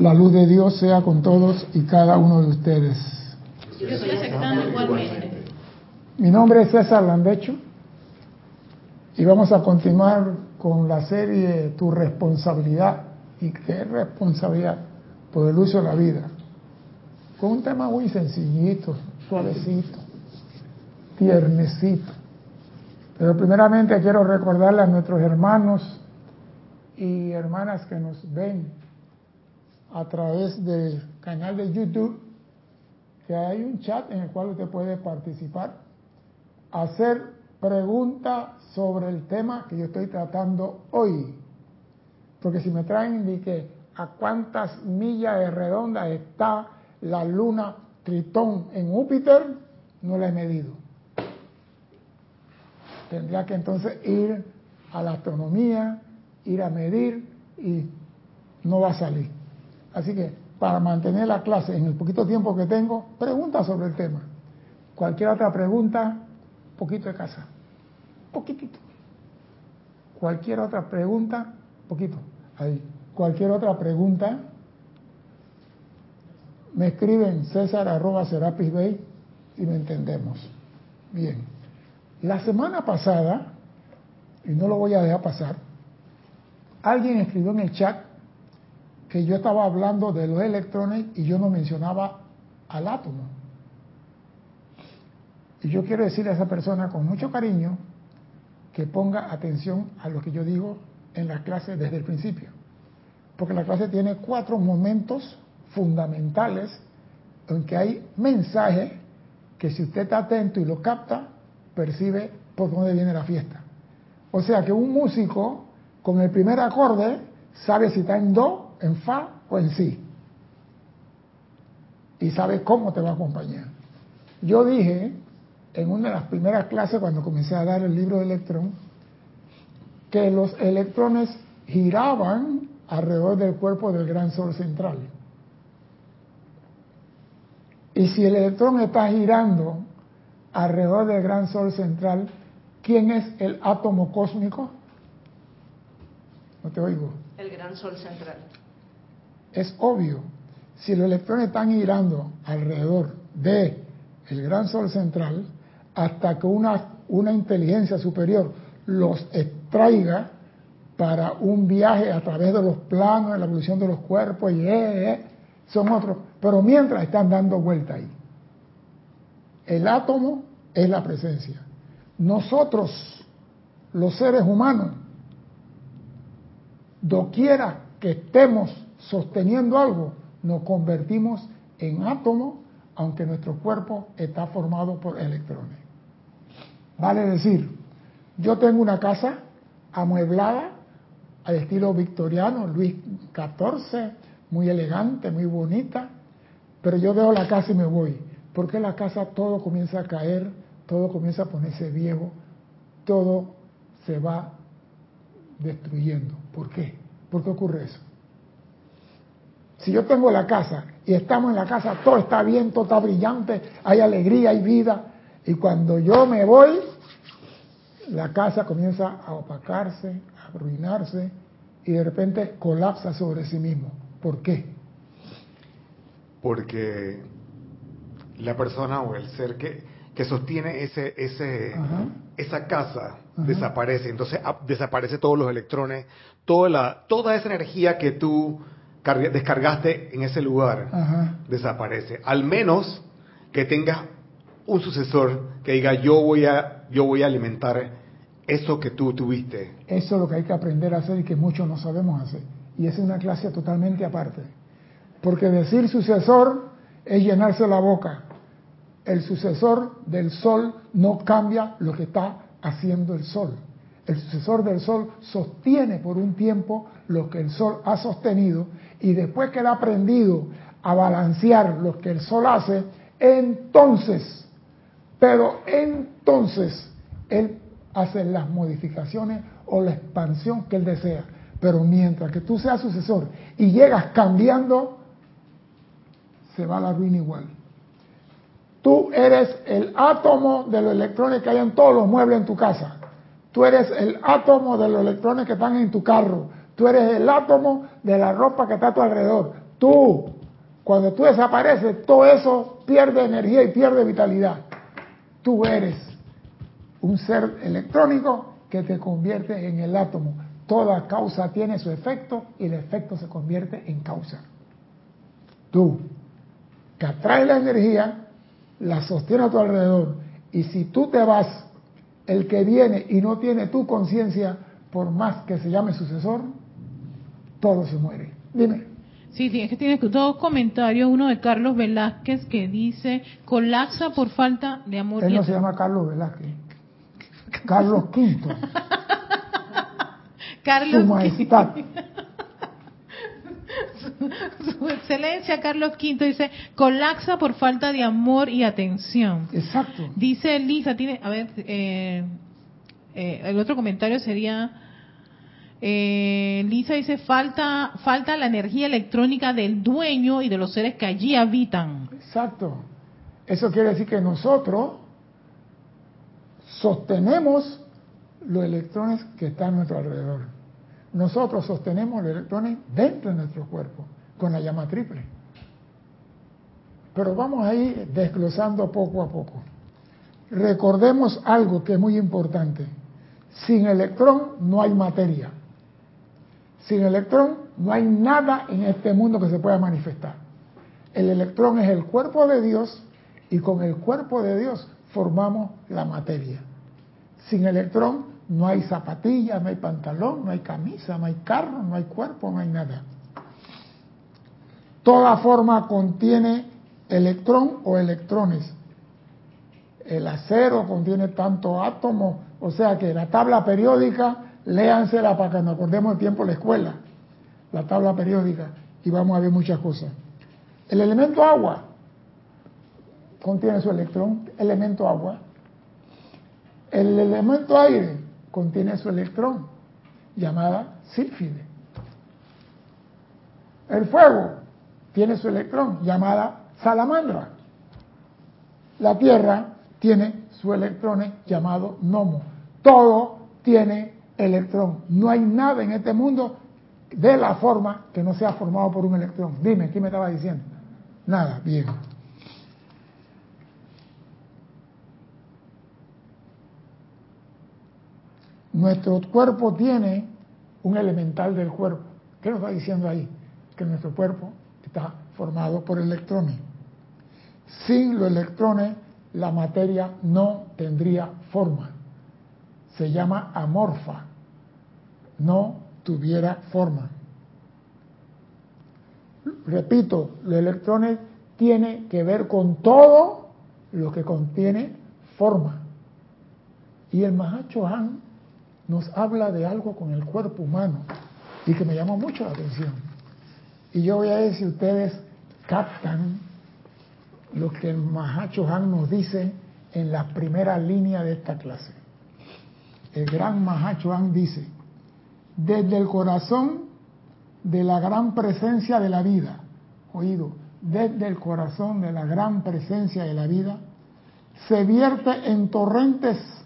La luz de Dios sea con todos y cada uno de ustedes. Yo estoy aceptando igualmente. Mi nombre es César Landecho y vamos a continuar con la serie Tu responsabilidad. ¿Y qué responsabilidad? Por el uso de la vida. Con un tema muy sencillito, suavecito, tiernecito. Pero primeramente quiero recordarle a nuestros hermanos y hermanas que nos ven a través del canal de YouTube que hay un chat en el cual usted puede participar, hacer preguntas sobre el tema que yo estoy tratando hoy. Porque si me traen de que a cuántas millas de redonda está la luna Tritón en Júpiter, no la he medido. Tendría que entonces ir a la astronomía, ir a medir y no va a salir. Así que para mantener la clase en el poquito tiempo que tengo, pregunta sobre el tema. Cualquier otra pregunta, poquito de casa. Poquitito. Cualquier otra pregunta, poquito. Ahí. Cualquier otra pregunta, me escriben César arroba Serapis Bay y me entendemos. Bien. La semana pasada, y no lo voy a dejar pasar, alguien escribió en el chat que yo estaba hablando de los electrones y yo no mencionaba al átomo. Y yo quiero decirle a esa persona con mucho cariño que ponga atención a lo que yo digo en la clase desde el principio. Porque la clase tiene cuatro momentos fundamentales en que hay mensajes que si usted está atento y lo capta, percibe por dónde viene la fiesta. O sea que un músico con el primer acorde sabe si está en do en fa o en si. Y sabe cómo te va a acompañar. Yo dije en una de las primeras clases cuando comencé a dar el libro de electrón que los electrones giraban alrededor del cuerpo del gran sol central. Y si el electrón está girando alrededor del gran sol central, ¿quién es el átomo cósmico? No te oigo. El gran sol central. Es obvio, si los electrones están girando alrededor de el gran sol central, hasta que una, una inteligencia superior los extraiga para un viaje a través de los planos, de la evolución de los cuerpos, y eh, eh, son otros, pero mientras están dando vuelta ahí. El átomo es la presencia. Nosotros, los seres humanos, doquiera que estemos sosteniendo algo, nos convertimos en átomo, aunque nuestro cuerpo está formado por electrones. Vale decir, yo tengo una casa amueblada al estilo victoriano, Luis XIV, muy elegante, muy bonita, pero yo veo la casa y me voy, porque la casa todo comienza a caer, todo comienza a ponerse viejo, todo se va destruyendo. ¿Por qué? ¿Por qué ocurre eso? Si yo tengo la casa y estamos en la casa, todo está bien, todo está brillante, hay alegría, hay vida, y cuando yo me voy, la casa comienza a opacarse, a arruinarse, y de repente colapsa sobre sí mismo. ¿Por qué? Porque la persona o el ser que, que sostiene ese, ese, esa casa desaparece. Entonces desaparece todos los electrones, toda, la, toda esa energía que tú descargaste en ese lugar, desaparece. Al menos que tengas un sucesor que diga yo voy a yo voy a alimentar eso que tú tuviste. Eso es lo que hay que aprender a hacer y que muchos no sabemos hacer. Y es una clase totalmente aparte. Porque decir sucesor es llenarse la boca. El sucesor del sol no cambia lo que está haciendo el sol. El sucesor del sol sostiene por un tiempo lo que el sol ha sostenido y después que él ha aprendido a balancear lo que el sol hace, entonces, pero entonces, él hace las modificaciones o la expansión que él desea. Pero mientras que tú seas sucesor y llegas cambiando, se va a la ruina igual. Tú eres el átomo de los electrones que hay en todos los muebles en tu casa. Tú eres el átomo de los electrones que están en tu carro. Tú eres el átomo de la ropa que está a tu alrededor. Tú, cuando tú desapareces, todo eso pierde energía y pierde vitalidad. Tú eres un ser electrónico que te convierte en el átomo. Toda causa tiene su efecto y el efecto se convierte en causa. Tú, que atrae la energía, la sostiene a tu alrededor. Y si tú te vas, el que viene y no tiene tu conciencia, por más que se llame sucesor, todo se muere. Dime. Sí, es que tiene dos comentarios. Uno de Carlos Velázquez que dice, colapsa por falta de amor. Él no se llama Carlos Velázquez. Carlos V. Carlos Su majestad. Su excelencia Carlos V dice, colapsa por falta de amor y atención. Exacto. Dice Lisa, tiene, a ver, eh, eh, el otro comentario sería, eh, Lisa dice, falta, falta la energía electrónica del dueño y de los seres que allí habitan. Exacto. Eso quiere decir que nosotros sostenemos los electrones que están a nuestro alrededor. Nosotros sostenemos los electrones dentro de nuestro cuerpo con la llama triple. Pero vamos a ir desglosando poco a poco. Recordemos algo que es muy importante. Sin electrón no hay materia. Sin electrón no hay nada en este mundo que se pueda manifestar. El electrón es el cuerpo de Dios y con el cuerpo de Dios formamos la materia. Sin electrón no hay zapatilla, no hay pantalón, no hay camisa, no hay carro, no hay cuerpo, no hay nada. Toda forma contiene electrón o electrones. El acero contiene tanto átomos, o sea que la tabla periódica, léansela para que nos acordemos el tiempo de la escuela, la tabla periódica, y vamos a ver muchas cosas. El elemento agua contiene su electrón, elemento agua. El elemento aire contiene su electrón, llamada sílfide. El fuego tiene su electrón, llamada salamandra. La tierra tiene su electrón llamado gnomo. Todo tiene electrón. No hay nada en este mundo de la forma que no sea formado por un electrón. Dime, ¿qué me estaba diciendo? Nada, bien. Nuestro cuerpo tiene un elemental del cuerpo. ¿Qué nos está diciendo ahí? Que nuestro cuerpo está formado por electrones. Sin los electrones, la materia no tendría forma. Se llama amorfa. No tuviera forma. Repito, los electrones tienen que ver con todo lo que contiene forma. Y el Mahacho Han nos habla de algo con el cuerpo humano y que me llama mucho la atención. Y yo voy a ver si ustedes captan lo que el Mahacho Han nos dice en la primera línea de esta clase. El gran Mahacho Han dice, desde el corazón de la gran presencia de la vida, oído, desde el corazón de la gran presencia de la vida, se vierte en torrentes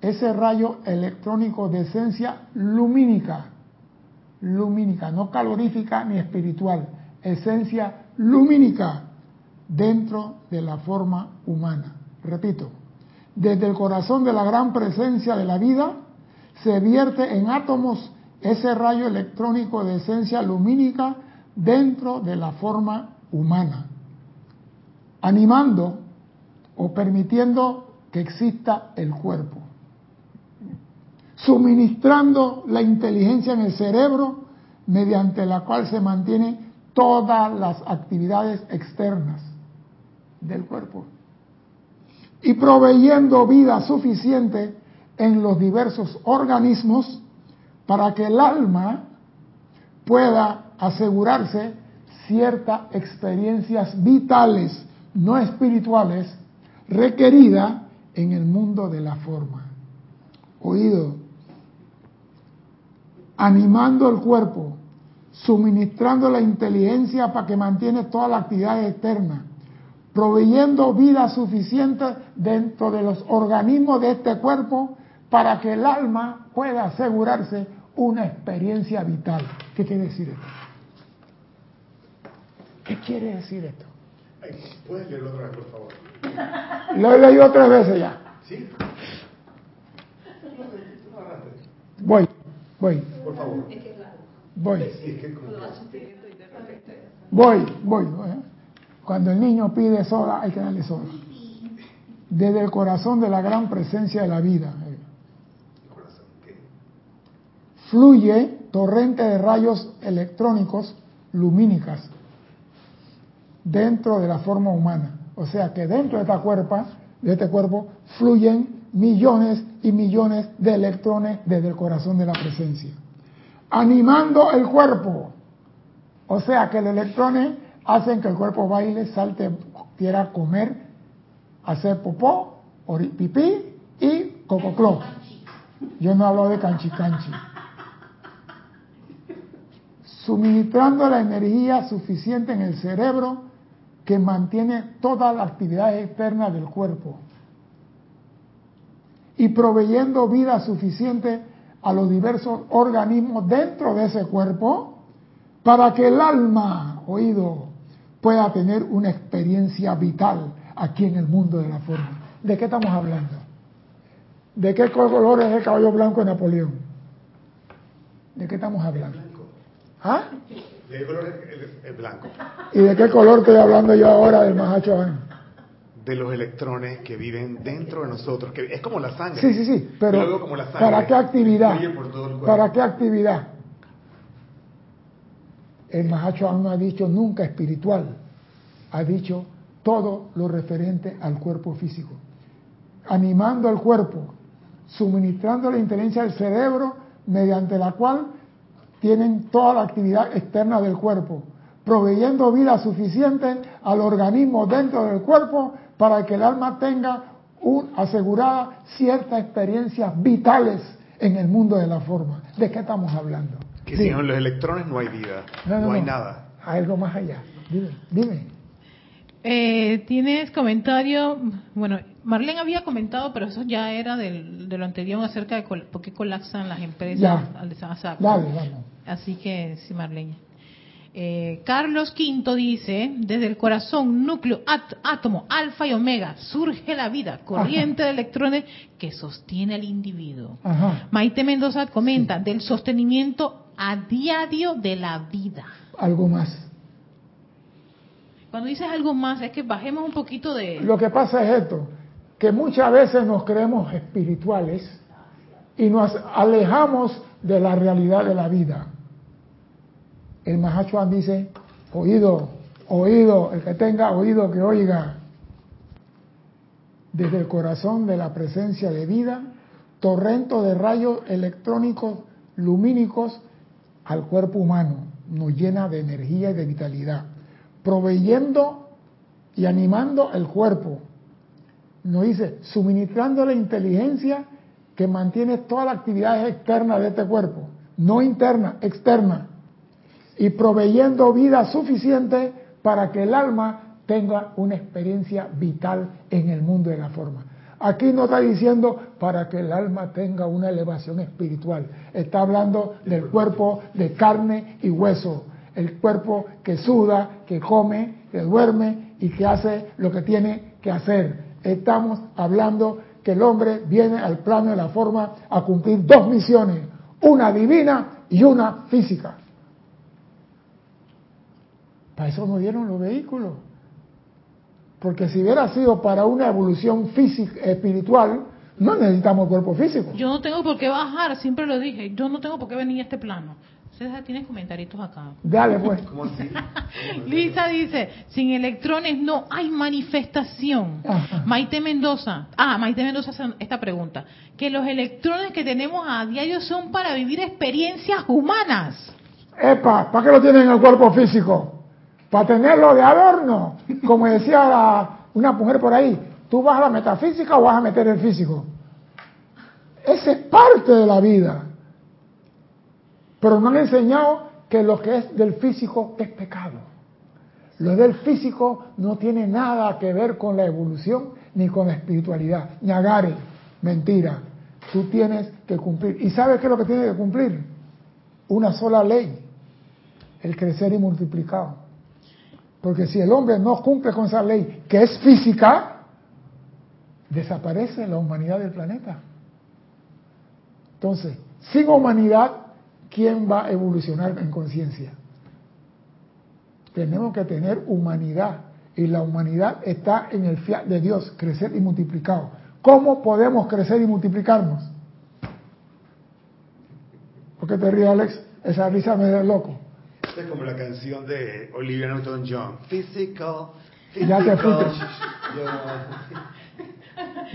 ese rayo electrónico de esencia lumínica, lumínica, no calorífica ni espiritual, esencia lumínica dentro de la forma humana. Repito, desde el corazón de la gran presencia de la vida se vierte en átomos ese rayo electrónico de esencia lumínica dentro de la forma humana, animando o permitiendo que exista el cuerpo suministrando la inteligencia en el cerebro mediante la cual se mantienen todas las actividades externas del cuerpo y proveyendo vida suficiente en los diversos organismos para que el alma pueda asegurarse ciertas experiencias vitales, no espirituales, requeridas en el mundo de la forma. Oído, animando el cuerpo, suministrando la inteligencia para que mantiene todas las actividades externas, proveyendo vida suficiente dentro de los organismos de este cuerpo para que el alma pueda asegurarse una experiencia vital. ¿Qué quiere decir esto? ¿Qué quiere decir esto? ¿Puedes leerlo otra vez, por favor? Lo he leído tres veces ya. ¿Sí? Voy, voy. Favor. Voy. Voy, voy. ¿eh? Cuando el niño pide soda, hay que darle soda. Desde el corazón de la gran presencia de la vida. ¿eh? Fluye torrente de rayos electrónicos lumínicas dentro de la forma humana. O sea que dentro de esta cuerpo, de este cuerpo, fluyen millones y millones de electrones desde el corazón de la presencia, animando el cuerpo. O sea que los electrones hacen que el cuerpo baile, salte, quiera comer, hacer popó, pipí y cococló. Yo no hablo de canchi canchi. Suministrando la energía suficiente en el cerebro que mantiene todas las actividades externas del cuerpo y proveyendo vida suficiente a los diversos organismos dentro de ese cuerpo para que el alma, oído, pueda tener una experiencia vital aquí en el mundo de la forma. ¿De qué estamos hablando? ¿De qué color es el caballo blanco de Napoleón? ¿De qué estamos hablando? ¿Ah? ¿De qué color es el, blanco? ¿Y de qué color estoy hablando yo ahora del Mahacho De los electrones que viven dentro de nosotros, que es como la sangre. Sí, sí, sí, pero ¿para qué actividad? ¿Para qué actividad? El Mahacho no ha dicho nunca espiritual, ha dicho todo lo referente al cuerpo físico, animando al cuerpo, suministrando la inteligencia del cerebro mediante la cual tienen toda la actividad externa del cuerpo, proveyendo vida suficiente al organismo dentro del cuerpo para que el alma tenga un, asegurada ciertas experiencias vitales en el mundo de la forma. ¿De qué estamos hablando? Que sin los electrones no hay vida, no, hay nada. Hay algo más allá. Dime, dime. Eh, Tienes comentario, bueno, Marlene había comentado, pero eso ya era del, de lo anterior acerca de por qué colapsan las empresas al Así que sí, Marlene. Eh, Carlos V dice, desde el corazón, núcleo, átomo, alfa y omega, surge la vida, corriente de electrones que sostiene al individuo. Maite Mendoza comenta, del sostenimiento a diario de la vida. Algo más. Cuando dices algo más, es que bajemos un poquito de... Lo que pasa es esto, que muchas veces nos creemos espirituales y nos alejamos de la realidad de la vida. El Mahachuan dice, oído, oído, el que tenga oído que oiga. Desde el corazón de la presencia de vida, torrento de rayos electrónicos lumínicos al cuerpo humano, nos llena de energía y de vitalidad proveyendo y animando el cuerpo. Nos dice, suministrando la inteligencia que mantiene todas las actividades externas de este cuerpo, no interna, externa, y proveyendo vida suficiente para que el alma tenga una experiencia vital en el mundo de la forma. Aquí no está diciendo para que el alma tenga una elevación espiritual, está hablando del cuerpo de carne y hueso, el cuerpo que suda, que come, que duerme y que hace lo que tiene que hacer. Estamos hablando que el hombre viene al plano de la forma a cumplir dos misiones, una divina y una física. Para eso nos dieron los vehículos. Porque si hubiera sido para una evolución física, espiritual, no necesitamos cuerpo físico. Yo no tengo por qué bajar, siempre lo dije, yo no tengo por qué venir a este plano. César, tienes comentarios acá. Dale, pues. Lisa dice, sin electrones no hay manifestación. Maite Mendoza, ah, Maite Mendoza hace esta pregunta, que los electrones que tenemos a diario son para vivir experiencias humanas. Epa, ¿para qué lo tienen en el cuerpo físico? Para tenerlo de adorno. Como decía una mujer por ahí, ¿tú vas a la metafísica o vas a meter el físico? Esa es parte de la vida. Pero me han enseñado que lo que es del físico es pecado. Lo del físico no tiene nada que ver con la evolución ni con la espiritualidad. Ñagare, mentira. Tú tienes que cumplir. ¿Y sabes qué es lo que tienes que cumplir? Una sola ley. El crecer y multiplicado. Porque si el hombre no cumple con esa ley, que es física, desaparece la humanidad del planeta. Entonces, sin humanidad, ¿quién va a evolucionar en conciencia? Tenemos que tener humanidad. Y la humanidad está en el fiat de Dios, crecer y multiplicado. ¿Cómo podemos crecer y multiplicarnos? ¿Por qué te ríes, Alex? Esa risa me da loco. Como la canción de Olivia Newton-John. Physical, Ya te fuiste.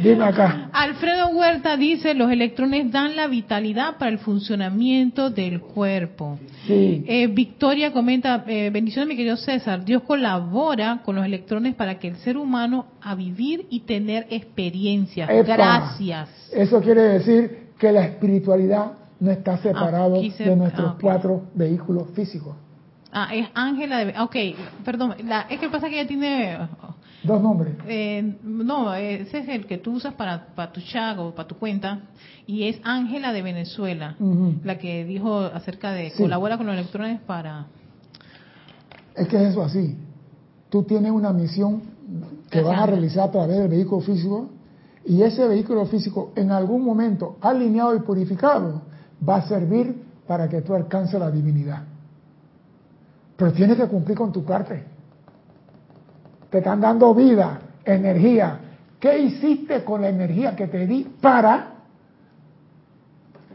Dime acá. Alfredo Huerta dice, los electrones dan la vitalidad para el funcionamiento del cuerpo. Sí. Eh, Victoria comenta, eh, bendiciones mi querido César, Dios colabora con los electrones para que el ser humano a vivir y tener experiencias. Epa. Gracias. Eso quiere decir que la espiritualidad no está separado se- de nuestros ah, cuatro vehículos físicos. Ah, es Ángela de... Ok, perdón, la- es que pasa que ella tiene... Dos nombres. eh, no, ese es el que tú usas para, para tu chat o para tu cuenta, y es Ángela de Venezuela, la que dijo acerca de Sí. colabora con los electrones para... Es que es eso así. Tú tienes una misión que vas a realizar a través del vehículo físico y ese vehículo físico en algún momento alineado y purificado va a servir para que tú alcances la divinidad. Pero tienes que cumplir con tu parte. Te están dando vida, energía. ¿Qué hiciste con la energía que te di para...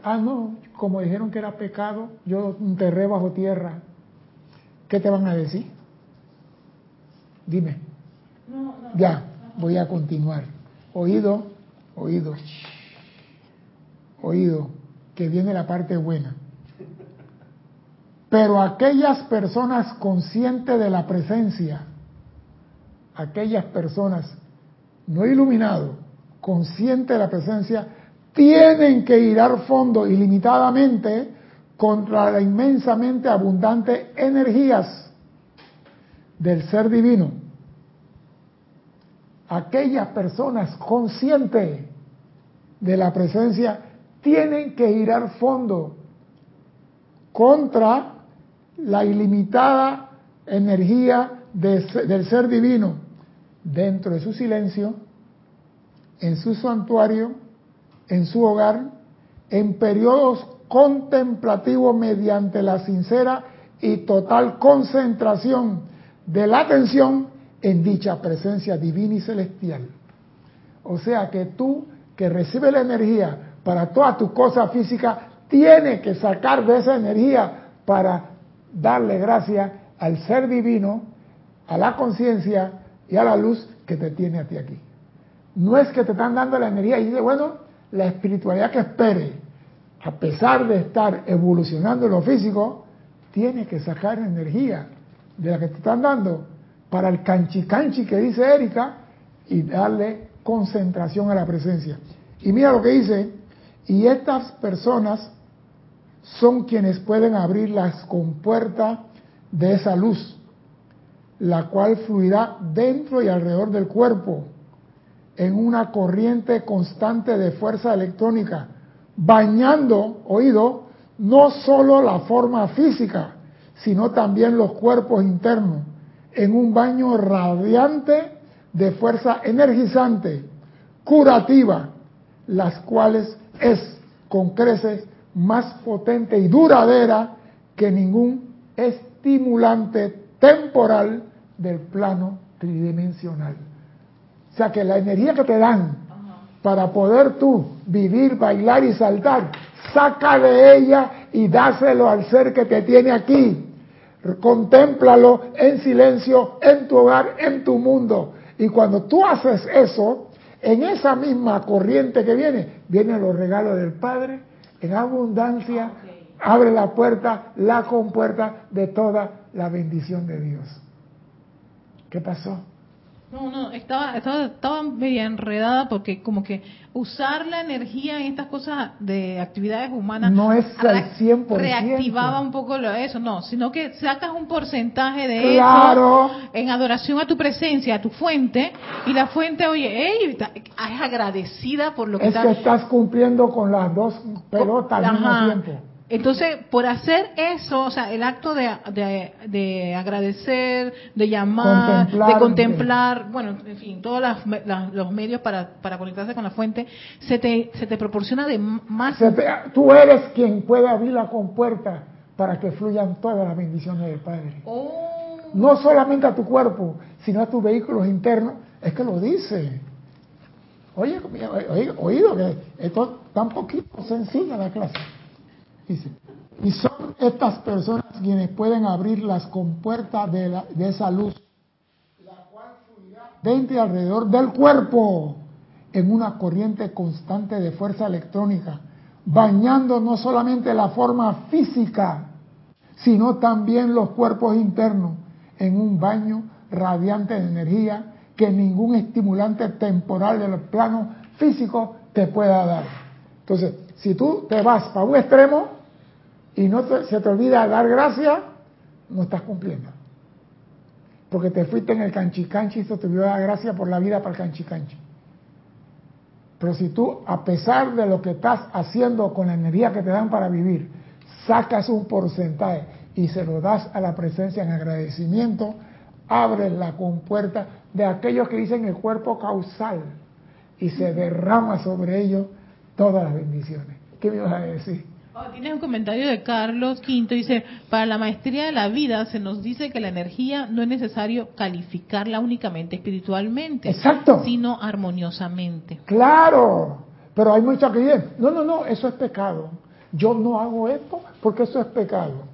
Ah, no, como dijeron que era pecado, yo enterré bajo tierra. ¿Qué te van a decir? Dime. Ya, voy a continuar. Oído, oído, oído, que viene la parte buena. Pero aquellas personas conscientes de la presencia, aquellas personas no iluminados, conscientes de la presencia, tienen que ir al fondo ilimitadamente contra la inmensamente abundante energías del ser divino. Aquellas personas conscientes de la presencia tienen que ir al fondo contra la ilimitada energía de- del ser divino dentro de su silencio, en su santuario, en su hogar, en periodos contemplativos mediante la sincera y total concentración de la atención en dicha presencia divina y celestial. O sea que tú que recibes la energía para todas tus cosas físicas, tienes que sacar de esa energía para darle gracias al ser divino, a la conciencia y a la luz que te tiene a ti aquí. No es que te están dando la energía y dice, bueno, la espiritualidad que espere, a pesar de estar evolucionando en lo físico, tiene que sacar energía de la que te están dando para el canchi canchi que dice Erika y darle concentración a la presencia. Y mira lo que dice, y estas personas son quienes pueden abrir las compuertas de esa luz, la cual fluirá dentro y alrededor del cuerpo en una corriente constante de fuerza electrónica, bañando, oído, no solo la forma física, sino también los cuerpos internos, en un baño radiante de fuerza energizante, curativa, las cuales es con creces más potente y duradera que ningún estimulante temporal del plano tridimensional. O sea que la energía que te dan para poder tú vivir, bailar y saltar, saca de ella y dáselo al ser que te tiene aquí. Contémplalo en silencio, en tu hogar, en tu mundo. Y cuando tú haces eso, en esa misma corriente que viene, vienen los regalos del Padre en abundancia, abre la puerta, la compuerta de toda la bendición de Dios. ¿Qué pasó? No, no, estaba, estaba, estaba media enredada porque como que usar la energía en estas cosas de actividades humanas No es al re- 100%. reactivaba un poco lo- eso, no, sino que sacas un porcentaje de Claro. eso en adoración a tu presencia, a tu fuente, y la fuente, oye, es agradecida por lo que Es está... que estás cumpliendo con las dos pelotas al mismo tiempo. Entonces, por hacer eso, o sea, el acto de, de, de agradecer, de llamar, Contemplar, de contemplar, bueno, en fin, todos las las- los medios para, para conectarse con la fuente, se te, se te proporciona de más... Te- tú eres quien puede abrir la compuerta para que fluyan todas las bendiciones del Padre. Oh, No solamente a tu cuerpo, sino a tus vehículos internos. Es que lo dice. Oye, oído que esto es tan poquito sencilla la clase. Y son estas personas quienes pueden abrir las compuertas de, la- de esa luz, la cual fluirá dentro y alrededor del cuerpo en una corriente constante de fuerza electrónica, bañando no solamente la forma física, sino también los cuerpos internos en un baño radiante de energía que ningún estimulante temporal de los planos físicos te pueda dar. Entonces, si tú te vas para un extremo y no te- se te olvida dar gracias, no estás cumpliendo. Porque te fuiste en el canchicanchi y se te olvidó dar gracias por la vida para el canchicanchi. Pero si tú, a pesar de lo que estás haciendo con la energía que te dan para vivir, sacas un porcentaje y se lo das a la presencia en agradecimiento, abres la compuerta de aquellos que dicen el cuerpo causal y se derrama sobre ellos todas las bendiciones. ¿Qué me ibas a decir? Oh, tienes un comentario de Carlos Quinto, dice, para la maestría de la vida se nos dice que la energía no es necesario calificarla únicamente espiritualmente, Exacto. sino armoniosamente. Claro, pero hay muchos que dicen, no, no, no, eso es pecado. Yo no hago esto porque eso es pecado.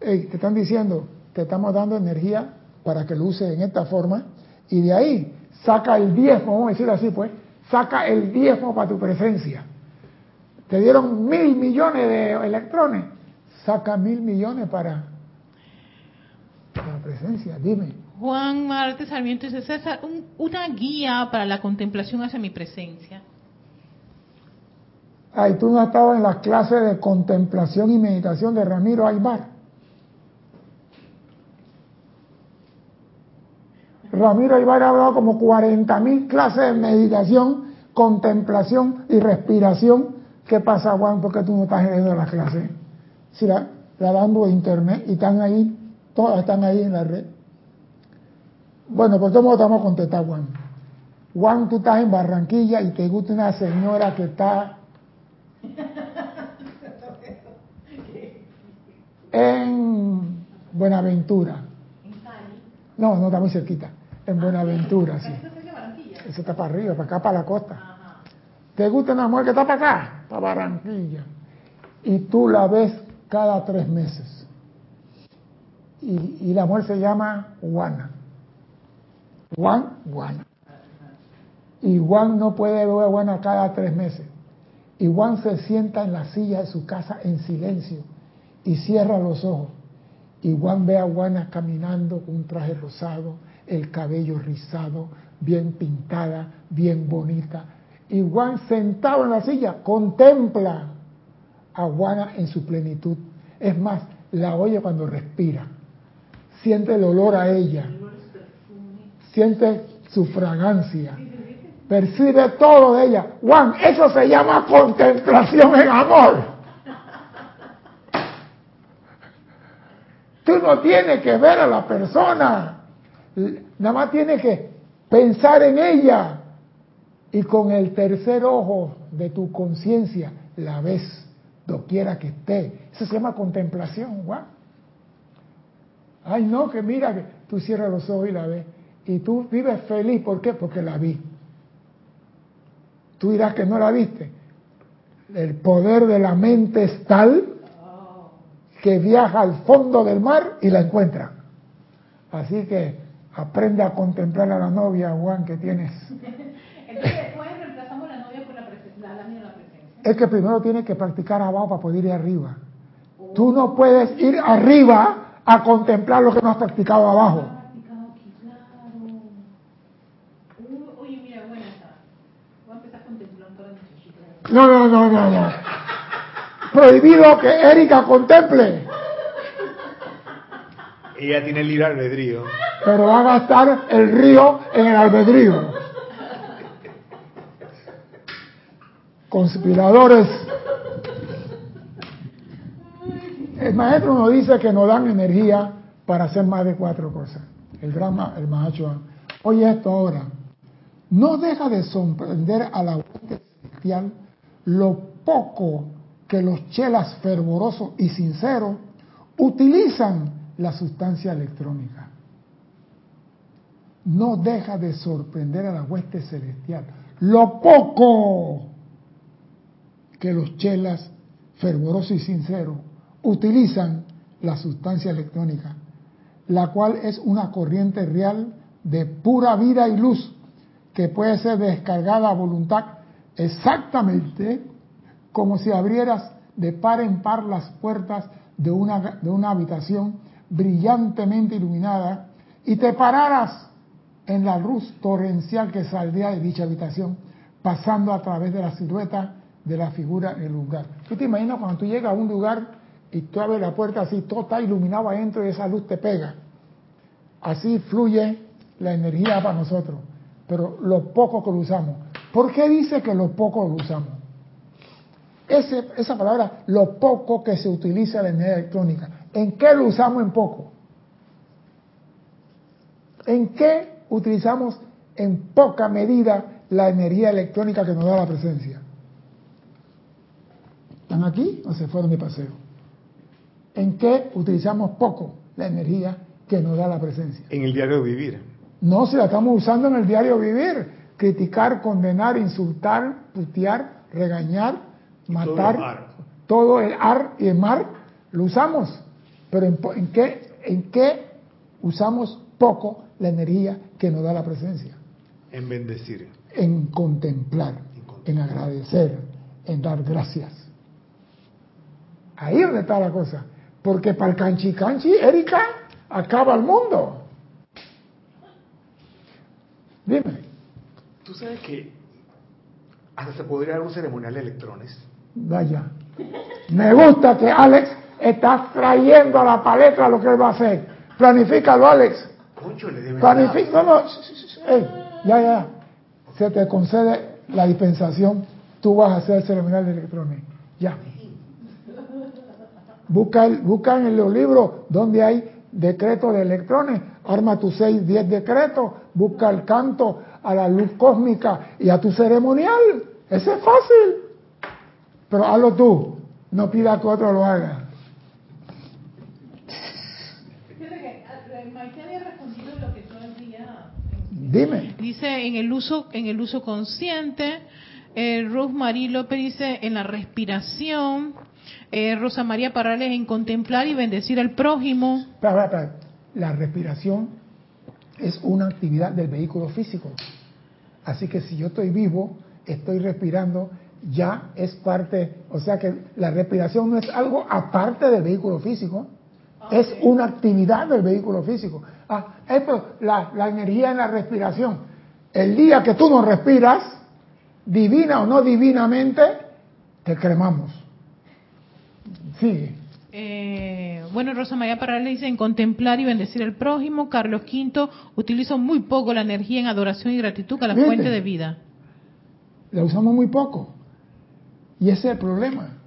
Ey, te están diciendo, te estamos dando energía para que lo uses en esta forma y de ahí saca el diezmo, vamos a decir así pues, saca el diezmo para tu presencia. Te dieron mil millones de electrones, saca mil millones para, para la presencia, dime. Juan Marte Sarmiento dice, César, un- una guía para la contemplación hacia mi presencia. Ay, tú no has estado en las clases de contemplación y meditación de Ramiro Aybar. Ramiro Aybar ha hablado como 40 mil clases de meditación, contemplación y respiración. ¿Qué pasa, Juan? ¿Por qué tú no estás en las clases? Si la, la dan por internet y están ahí, todas están ahí en la red. Bueno, por todo modo te vamos a contestar, Juan. Juan, tú estás en Barranquilla y te gusta una señora que está en Buenaventura. No, no está muy cerquita. En Buenaventura, sí. Eso está para arriba, para acá, para la costa. ¿Te gusta una mujer que está para acá? Para Barranquilla. Y tú la ves cada tres meses. Y, y la mujer se llama Juana. Juan, Juana. Y Juan no puede ver a Juana cada tres meses. Y Juan se sienta en la silla de su casa en silencio y cierra los ojos. Y Juan ve a Juana caminando con un traje rosado, el cabello rizado, bien pintada, bien bonita. Y Juan sentado en la silla contempla a Juana en su plenitud. Es más, la oye cuando respira. Siente el olor a ella. Siente su fragancia. Percibe todo de ella. Juan, eso se llama contemplación en amor. Tú no tienes que ver a la persona. Nada más tienes que pensar en ella. Y con el tercer ojo de tu conciencia la ves doquiera que esté. Eso se llama contemplación, Juan. Ay, no, que mira que tú cierras los ojos y la ves. Y tú vives feliz. ¿Por qué? Porque la vi. Tú dirás que no la viste. El poder de la mente es tal que viaja al fondo del mar y la encuentra. Así que aprende a contemplar a la novia, Juan, que tienes. Entonces, después reemplazamos la novia por la, presencia. Es que primero tienes que practicar abajo para poder ir arriba. Tú no puedes ir arriba a contemplar lo que no has practicado abajo. No, no, no, no, no. Prohibido que Erika contemple, Ella tiene libre albedrío. pero va a gastar el río en el albedrío. Conspiradores. El maestro nos dice que nos dan energía para hacer más de cuatro cosas. El drama, el maestro. Oye esto ahora. No deja de sorprender a la hueste celestial lo poco que los chelas fervorosos y sinceros utilizan la sustancia electrónica. No deja de sorprender a la hueste celestial lo poco que los chelas fervorosos y sinceros utilizan la sustancia electrónica, la cual es una corriente real de pura vida y luz que puede ser descargada a voluntad exactamente como si abrieras de par en par las puertas de una, de una habitación brillantemente iluminada y te pararas en la luz torrencial que saldría de dicha habitación, pasando a través de la silueta de la figura en el lugar. ¿Tú te imaginas cuando tú llegas a un lugar y tú abres la puerta así, todo está iluminado adentro y esa luz te pega? Así fluye la energía para nosotros, pero lo poco que lo usamos. ¿Por qué dice que lo poco lo usamos? esa palabra, lo poco que se utiliza la energía electrónica, ¿en qué lo usamos en poco? ¿En qué utilizamos en poca medida la energía electrónica que nos da la presencia? ¿Están aquí o se fueron de paseo? ¿En qué utilizamos poco la energía que nos da la presencia? En el diario vivir. No, si la estamos usando en el diario vivir. Criticar, condenar, insultar, putear, regañar, matar. Todo el, ar y el mar lo usamos. Pero ¿en, qué, ¿en qué usamos poco la energía que nos da la presencia? En bendecir. En contemplar, en, contemplar. en agradecer, en dar gracias. Ahí es donde está la cosa. Porque para el canchi canchi, Erika, acaba el mundo. Dime. Tú sabes que hasta se podría dar un ceremonial de electrones. Vaya. Me gusta que Alex está trayendo a la paleta lo que él va a hacer. Planifícalo, Alex. Concho, le debe Planifica. No, no. ya, ya. Se te concede la dispensación. Tú vas a hacer el ceremonial de electrones. Ya. Busca, busca en los libros donde hay decretos de electrones. Arma tus 6, 10 decretos. Busca el canto a la luz cósmica y a tu ceremonial. Ese es fácil. Pero hazlo tú. No pida que otro lo haga. Dime. Dice en el uso en el uso consciente, eh, Marie López dice en la respiración, eh, Rosa María Parrales en contemplar y bendecir al prójimo. La respiración es una actividad del vehículo físico. Así que si yo estoy vivo, estoy respirando, ya es parte, o sea que la respiración no es algo aparte del vehículo físico, es una actividad del vehículo físico. Ah, esto, la, la energía en la respiración. El día que tú no respiras, divina o no divinamente, te cremamos. Sigue. Eh, bueno, Rosa María Parral dice en contemplar y bendecir al prójimo. Carlos V utilizo muy poco la energía en adoración y gratitud a la fuente de vida. La usamos muy poco. Y ese es el problema.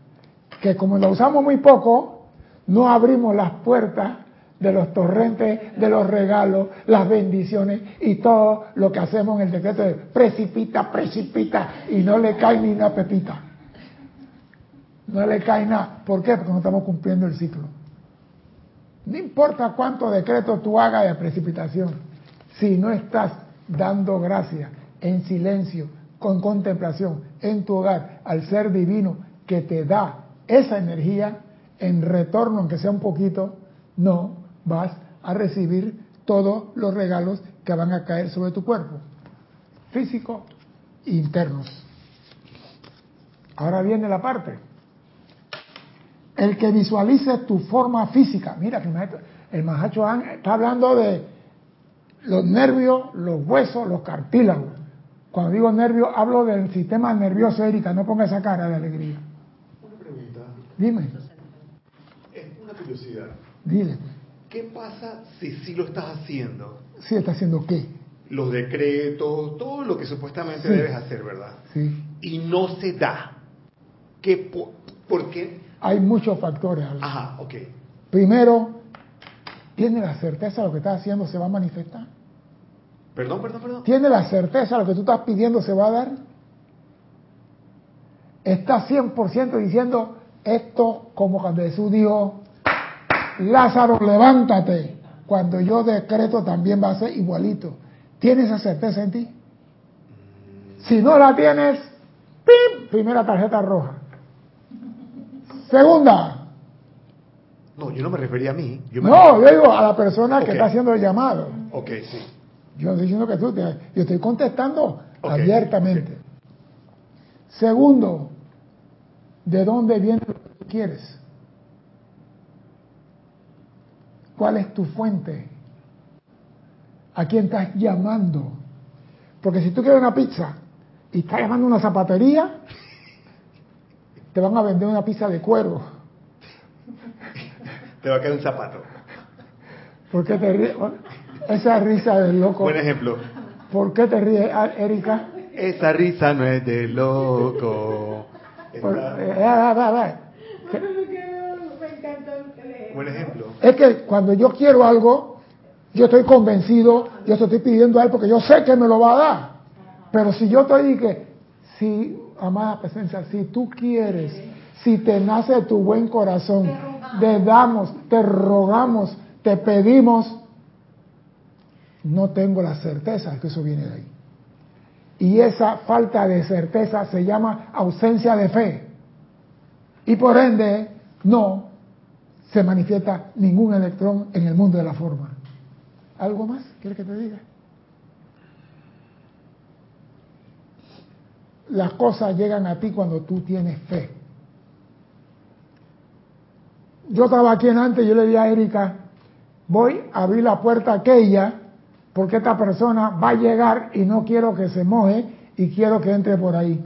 Que como la usamos muy poco, no abrimos las puertas de los torrentes, de los regalos, las bendiciones y todo lo que hacemos en el decreto de precipita, precipita y no le cae ni una pepita. No le cae nada. ¿Por qué? Porque no estamos cumpliendo el ciclo. No importa cuánto decreto tú hagas de precipitación, si no estás dando gracias en silencio, con contemplación, en tu hogar, al ser divino que te da esa energía, en retorno, aunque sea un poquito, no vas a recibir todos los regalos que van a caer sobre tu cuerpo, físico e internos. Ahora viene la parte. El que visualice tu forma física. Mira, el Mahacho está hablando de los nervios, los huesos, los cartílagos. Cuando digo nervio, hablo del sistema nervioso, Erika. No ponga esa cara de alegría. Una pregunta. Dime. Es una curiosidad. Dile. ¿Qué pasa si sí lo estás haciendo? ¿Sí está haciendo qué? Los decretos, todo lo que supuestamente debes hacer, ¿verdad? Sí. Y no se da. ¿Qué, ¿Por qué? Hay muchos factores. Ajá, ok. Primero, ¿tiene la certeza de lo que estás haciendo se va a manifestar? Perdón, perdón, perdón. ¿Tiene la certeza de lo que tú estás pidiendo se va a dar? ¿Estás 100% diciendo esto como cuando Jesús dijo, Lázaro, levántate? Cuando yo decreto también va a ser igualito. ¿Tienes esa certeza en ti? Si no la tienes, ¡pim! Primera tarjeta roja. Segunda. No, yo no me refería a mí. no, yo digo a la persona que está haciendo el llamado. Ok, sí. Yo estoy diciendo que tú, yo estoy contestando abiertamente. Segundo, ¿de dónde viene lo que tú quieres? ¿Cuál es tu fuente? ¿A quién estás llamando? Porque si tú quieres una pizza y estás llamando a una zapatería, te van a vender una pizza de cuero. Te va a caer un zapato. ¿Por qué te ríes? Esa risa del loco. Buen ejemplo. ¿Por qué te ríes, Erika? Esa risa no es de loco. Por, eh, Buen ejemplo. Es que cuando yo quiero algo, yo estoy convencido, yo estoy pidiendo a él porque yo sé que me lo va a dar. Pero si yo estoy que, si, amada presencia, si tú quieres, si te nace tu buen corazón, te damos, te rogamos, te pedimos, no tengo la certeza que eso viene de ahí. Y esa falta de certeza se llama ausencia de fe. Y por ende, no se manifiesta ningún electrón en el mundo de la forma. ¿Algo más? ¿Quieres que te diga? Las cosas llegan a ti cuando tú tienes fe. Yo estaba aquí en antes yo le di a Erika, voy a abrir la puerta aquella porque esta persona va a llegar y no quiero que se moje y quiero que entre por ahí.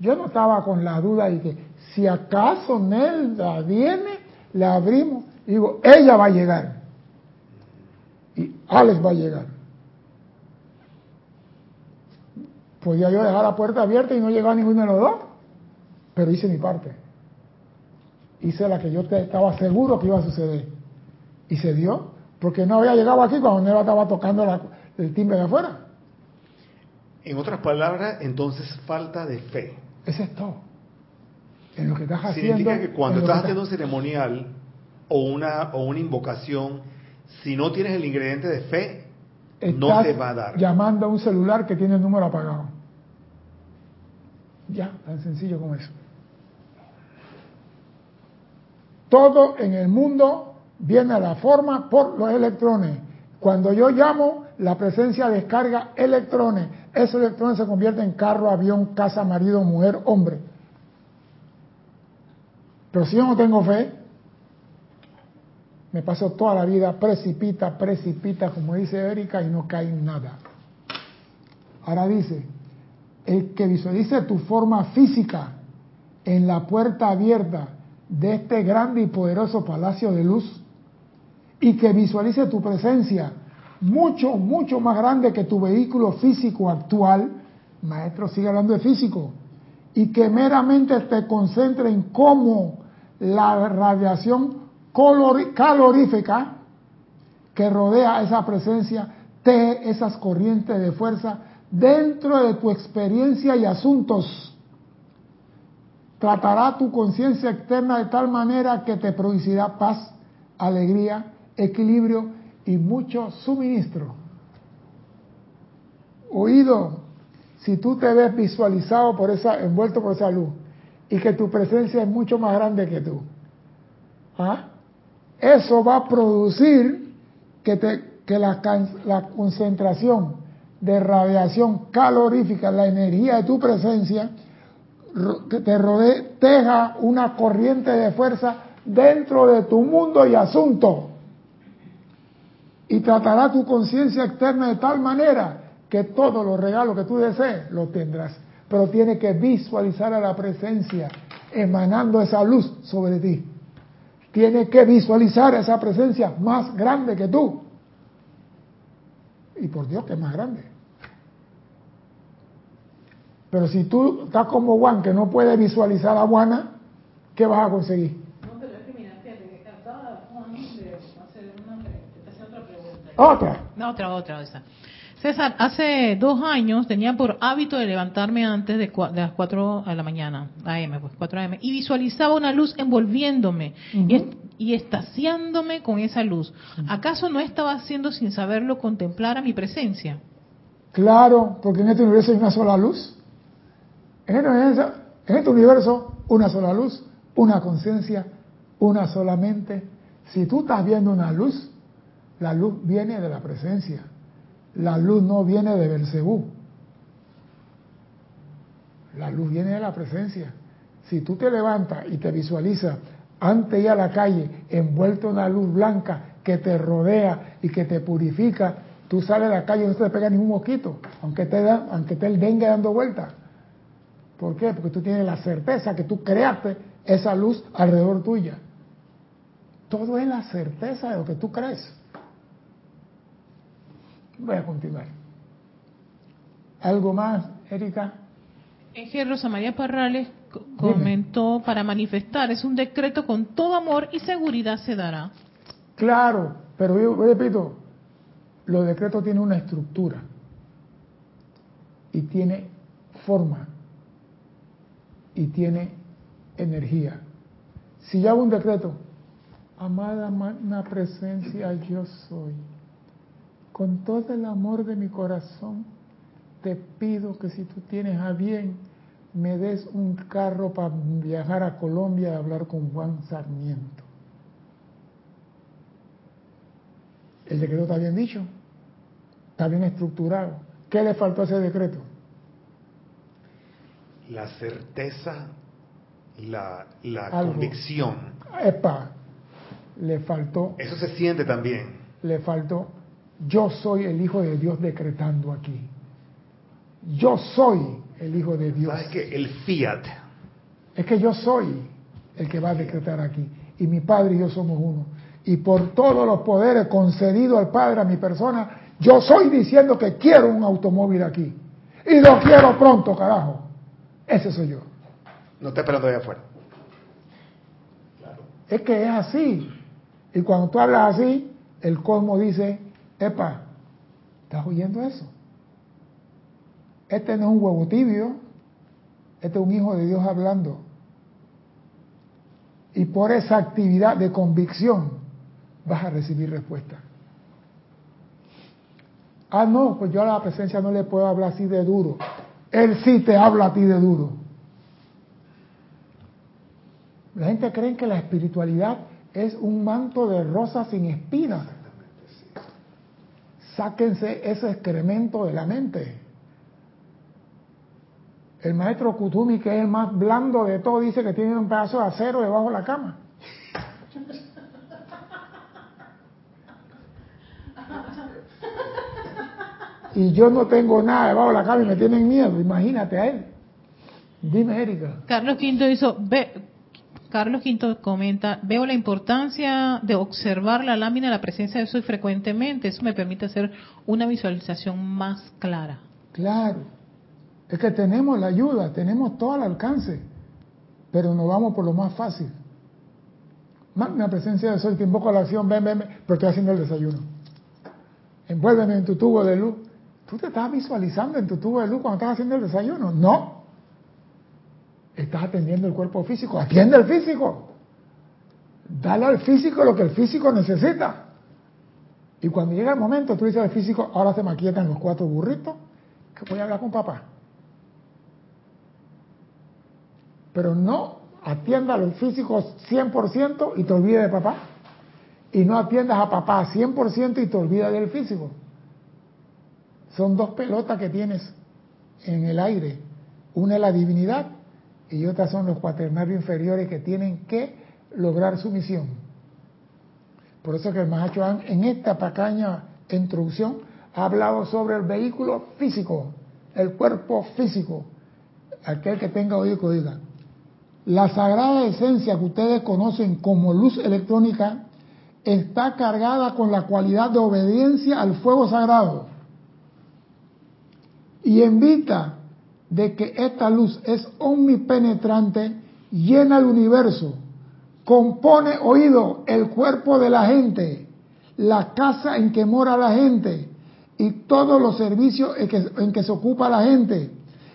Yo no estaba con la duda de que si acaso Nelda viene, la abrimos. Digo, ella va a llegar. Y Alex va a llegar. Podía yo dejar la puerta abierta y no llegar a ninguno de los dos, pero hice mi parte. Hice la que yo estaba seguro que iba a suceder. Y se dio porque no había llegado aquí cuando Neva estaba tocando el timbre de afuera. En otras palabras, entonces falta de fe. Ese es todo. En lo que estás haciendo. Significa que cuando estás haciendo un ceremonial o una, o una invocación, si no tienes el ingrediente de fe, no te va a dar. Llamando a un celular que tiene el número apagado. Ya, tan sencillo como eso. Todo en el mundo viene a la forma por los electrones. Cuando yo llamo, la presencia descarga electrones. Esos electrones se convierten en carro, avión, casa, marido, mujer, hombre. Pero si yo no tengo fe, me paso toda la vida precipita, precipita, como dice Erika, y no cae nada. Ahora dice, el que visualice tu forma física en la puerta abierta de este grande y poderoso palacio de luz, y que visualice tu presencia mucho, mucho más grande que tu vehículo físico actual, maestro sigue hablando de físico, y que meramente te concentre en cómo la radiación calorífica que rodea esa presencia te esas corrientes de fuerza dentro de tu experiencia y asuntos. Tratará tu conciencia externa de tal manera que te producirá paz, alegría, equilibrio y mucho suministro. Oído, si tú te ves visualizado por esa, envuelto por esa luz y que tu presencia es mucho más grande que tú, ¿ah? eso va a producir que, te, que la, la concentración de radiación calorífica, la energía de tu presencia, que te rodee, teja una corriente de fuerza dentro de tu mundo y asunto y tratará tu conciencia externa de tal manera que todos los regalos que tú desees los tendrás. Pero tiene que visualizar a la presencia emanando esa luz sobre ti. Tiene que visualizar esa presencia más grande que tú. Y por Dios que es más grande. Pero si tú estás como Juan que no puede visualizar a Juana, ¿qué vas a conseguir? No, pero es que mira, fíjate que acaba Juan de hacer una pregunta, hacer otra pregunta. Otra. No, otra, otra, esa. César, hace dos años tenía por hábito de levantarme antes de, de las 4 de la mañana, AM, pues 4 AM, y visualizaba una luz envolviéndome y, est- y estaciándome con esa luz. ¿Acaso no estaba haciendo sin saberlo contemplar a mi presencia? Claro, porque en este universo hay una sola luz. En este universo, en este universo una sola luz, una conciencia, una sola mente. Si tú estás viendo una luz, la luz viene de la presencia. La luz no viene de Belcebú. La luz viene de la presencia. Si tú te levantas y te visualizas de ir a la calle envuelto en una luz blanca que te rodea y que te purifica, tú sales a la calle y no te pega ningún mosquito, aunque te, da, aunque te el dengue dando vueltas. ¿Por qué? Porque tú tienes la certeza que tú creaste esa luz alrededor tuya. Todo es la certeza de lo que tú crees. Voy a continuar. ¿Algo más, Erika? Es que Rosa María Parrales co- comentó, para manifestar, es un decreto con todo amor y seguridad se dará. Claro, pero yo, yo repito, los decretos tienen una estructura y tiene forma y tiene energía. Si yo hago un decreto, amada magna presencia yo soy, con todo el amor de mi corazón, te pido que si tú tienes a bien, me des un carro para viajar a Colombia a hablar con Juan Sarmiento. El decreto está bien dicho, está bien estructurado. ¿Qué le faltó a ese decreto? La certeza, la, la Algo. convicción. Epa, le faltó, Eso se siente también. le faltó, yo soy el Hijo de Dios decretando aquí. Yo soy el Hijo de Dios. ¿Sabes qué? El fiat. Es que yo soy el que va a decretar aquí. Y mi Padre y yo somos uno. Y por todos los poderes concedidos al Padre a mi persona, yo soy diciendo que quiero un automóvil aquí. Y lo quiero pronto, carajo. Ese soy yo. No está esperando allá afuera. Es que es así. Y cuando tú hablas así, el cosmos dice, epa, ¿estás oyendo eso? Este no es un huevo tibio, este es un hijo de Dios hablando. Y por esa actividad de convicción vas a recibir respuesta. Ah, no, pues yo a la presencia no le puedo hablar así de duro. Él sí te habla a ti de duro. La gente cree que la espiritualidad es un manto de rosas sin espinas. Sáquense ese excremento de la mente. El maestro Kutumi, que es el más blando de todo, dice que tiene un pedazo de acero debajo de la cama. Y yo no tengo nada debajo de la cama y me tienen miedo. Imagínate a él. Dime, Erika. Carlos Quinto hizo, Carlos Quinto comenta, veo la importancia de observar la lámina la presencia de soy frecuentemente. Eso me permite hacer una visualización más clara. Claro. Es que tenemos la ayuda, tenemos todo al alcance, pero nos vamos por lo más fácil. Magna presencia de soy, te invoco a la acción, ven, ven, ven, pero estoy haciendo el desayuno. Envuélveme en tu tubo de luz. ¿Tú te estás visualizando en tu tubo de luz cuando estás haciendo el desayuno? No. Estás atendiendo el cuerpo físico. Atiende el físico. Dale al físico lo que el físico necesita. Y cuando llega el momento, tú dices al físico, ahora se maquietan los cuatro burritos, que voy a hablar con papá. Pero no atienda a los físicos 100% y te olvides de papá. Y no atiendas a papá 100% y te olvidas del físico. Son dos pelotas que tienes en el aire. Una es la divinidad y otra son los cuaternarios inferiores que tienen que lograr su misión. Por eso que el Mahacho Han en esta pequeña introducción ha hablado sobre el vehículo físico, el cuerpo físico. Aquel que tenga oído que oiga. La sagrada esencia que ustedes conocen como luz electrónica está cargada con la cualidad de obediencia al fuego sagrado y en vista de que esta luz es omnipenetrante llena el universo, compone, oído, el cuerpo de la gente, la casa en que mora la gente y todos los servicios en que, en que se ocupa la gente.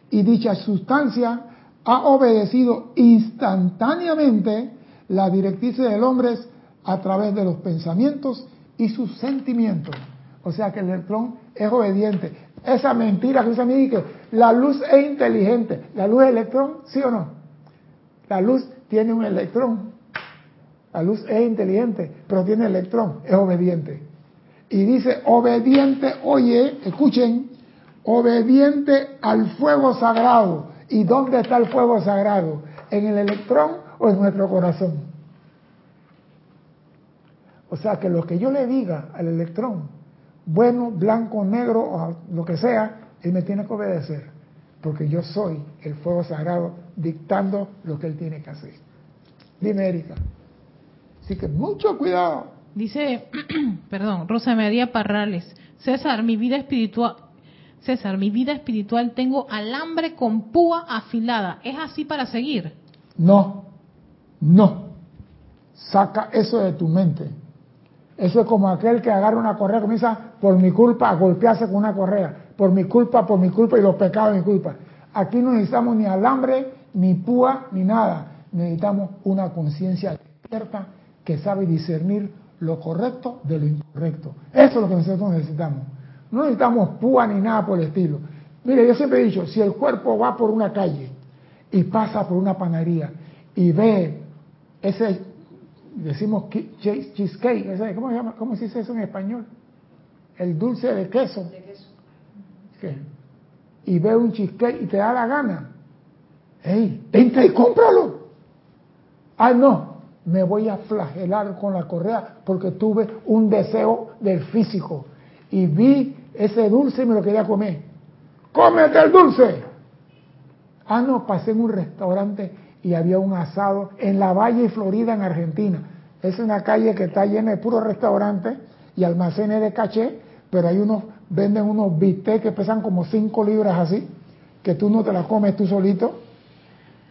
Y dicha sustancia ha obedecido instantáneamente la directrices del hombre a través de los pensamientos y sus sentimientos. O sea que el electrón es obediente. Esa mentira que a mí que la luz es inteligente. ¿La luz es electrón? ¿Sí o no? La luz tiene un electrón. La luz es inteligente, pero tiene electrón, es obediente. Y dice, obediente, oye, escuchen, obediente al fuego sagrado. ¿Y dónde está el fuego sagrado? ¿En el electrón o en nuestro corazón? O sea que lo que yo le diga al electrón, bueno, blanco, negro o lo que sea, él me tiene que obedecer. Porque yo soy el fuego sagrado dictando lo que él tiene que hacer. Dime, Erika. Así que mucho cuidado. Dice, perdón, Rosa María Parrales, César, mi vida espiritual, César, mi vida espiritual tengo alambre con púa afilada. ¿Es así para seguir? No, no. Saca eso de tu mente. Eso es como aquel que agarra una correa comienza por mi culpa a golpearse con una correa. Por mi culpa, por mi culpa y los pecados de mi culpa. Aquí no necesitamos ni alambre, ni púa, ni nada. Necesitamos una conciencia despierta que sabe discernir lo correcto de lo incorrecto. Eso es lo que nosotros necesitamos. No necesitamos púa ni nada por el estilo. Mire, yo siempre he dicho, si el cuerpo va por una calle y pasa por una panadería y ve ese, decimos cheesecake, ¿cómo se llama? ¿Cómo se dice eso en español? El dulce de queso. De queso. Y ve un cheesecake y te da la gana. ¡Ey! Entra y cómpralo. Ah, no, me voy a flagelar con la correa porque tuve un deseo del físico y vi ese dulce y me lo quería comer. ¡Cómete el dulce! Ah, no, pasé en un restaurante y había un asado en la Valle Florida, en Argentina. Es una calle que está llena de puros restaurantes y almacenes de caché, pero hay unos, venden unos bistecs que pesan como 5 libras así, que tú no te la comes tú solito.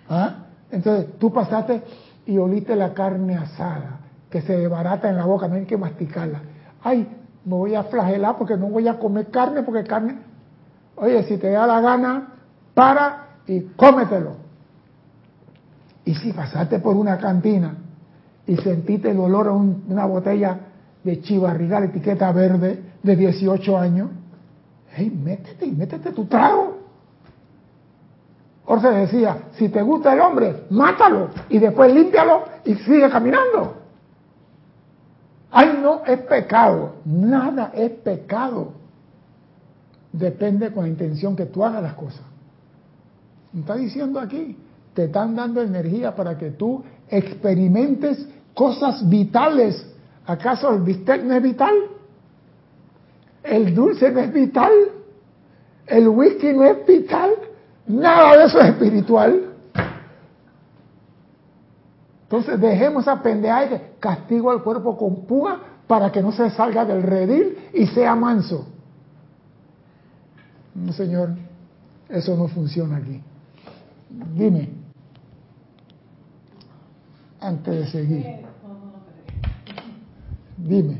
¿Ah? Entonces tú pasaste y oliste la carne asada, que se desbarata en la boca, no hay que masticarla. Ay, me voy a flagelar porque no voy a comer carne, porque carne... Oye, si te da la gana, para y cómetelo. Y si pasaste por una cantina y sentiste el olor a una botella de chivarrigal, etiqueta verde, de 18 años, hey, métete y métete tu trago. Jorge decía, si te gusta el hombre, mátalo y después límpialo y sigue caminando. Ay, no, es pecado. Nada es pecado. Depende con la intención que tú hagas las cosas. Está diciendo aquí, te están dando energía para que tú experimentes cosas vitales. ¿Acaso el bistec no es vital? ¿El dulce no es vital? ¿El whisky no es vital? Nada de eso es espiritual. Entonces dejemos esa pendeja de castigo al cuerpo con púa para que no se salga del redil y sea manso. No, señor, eso no funciona aquí. Dime, antes de seguir, dime,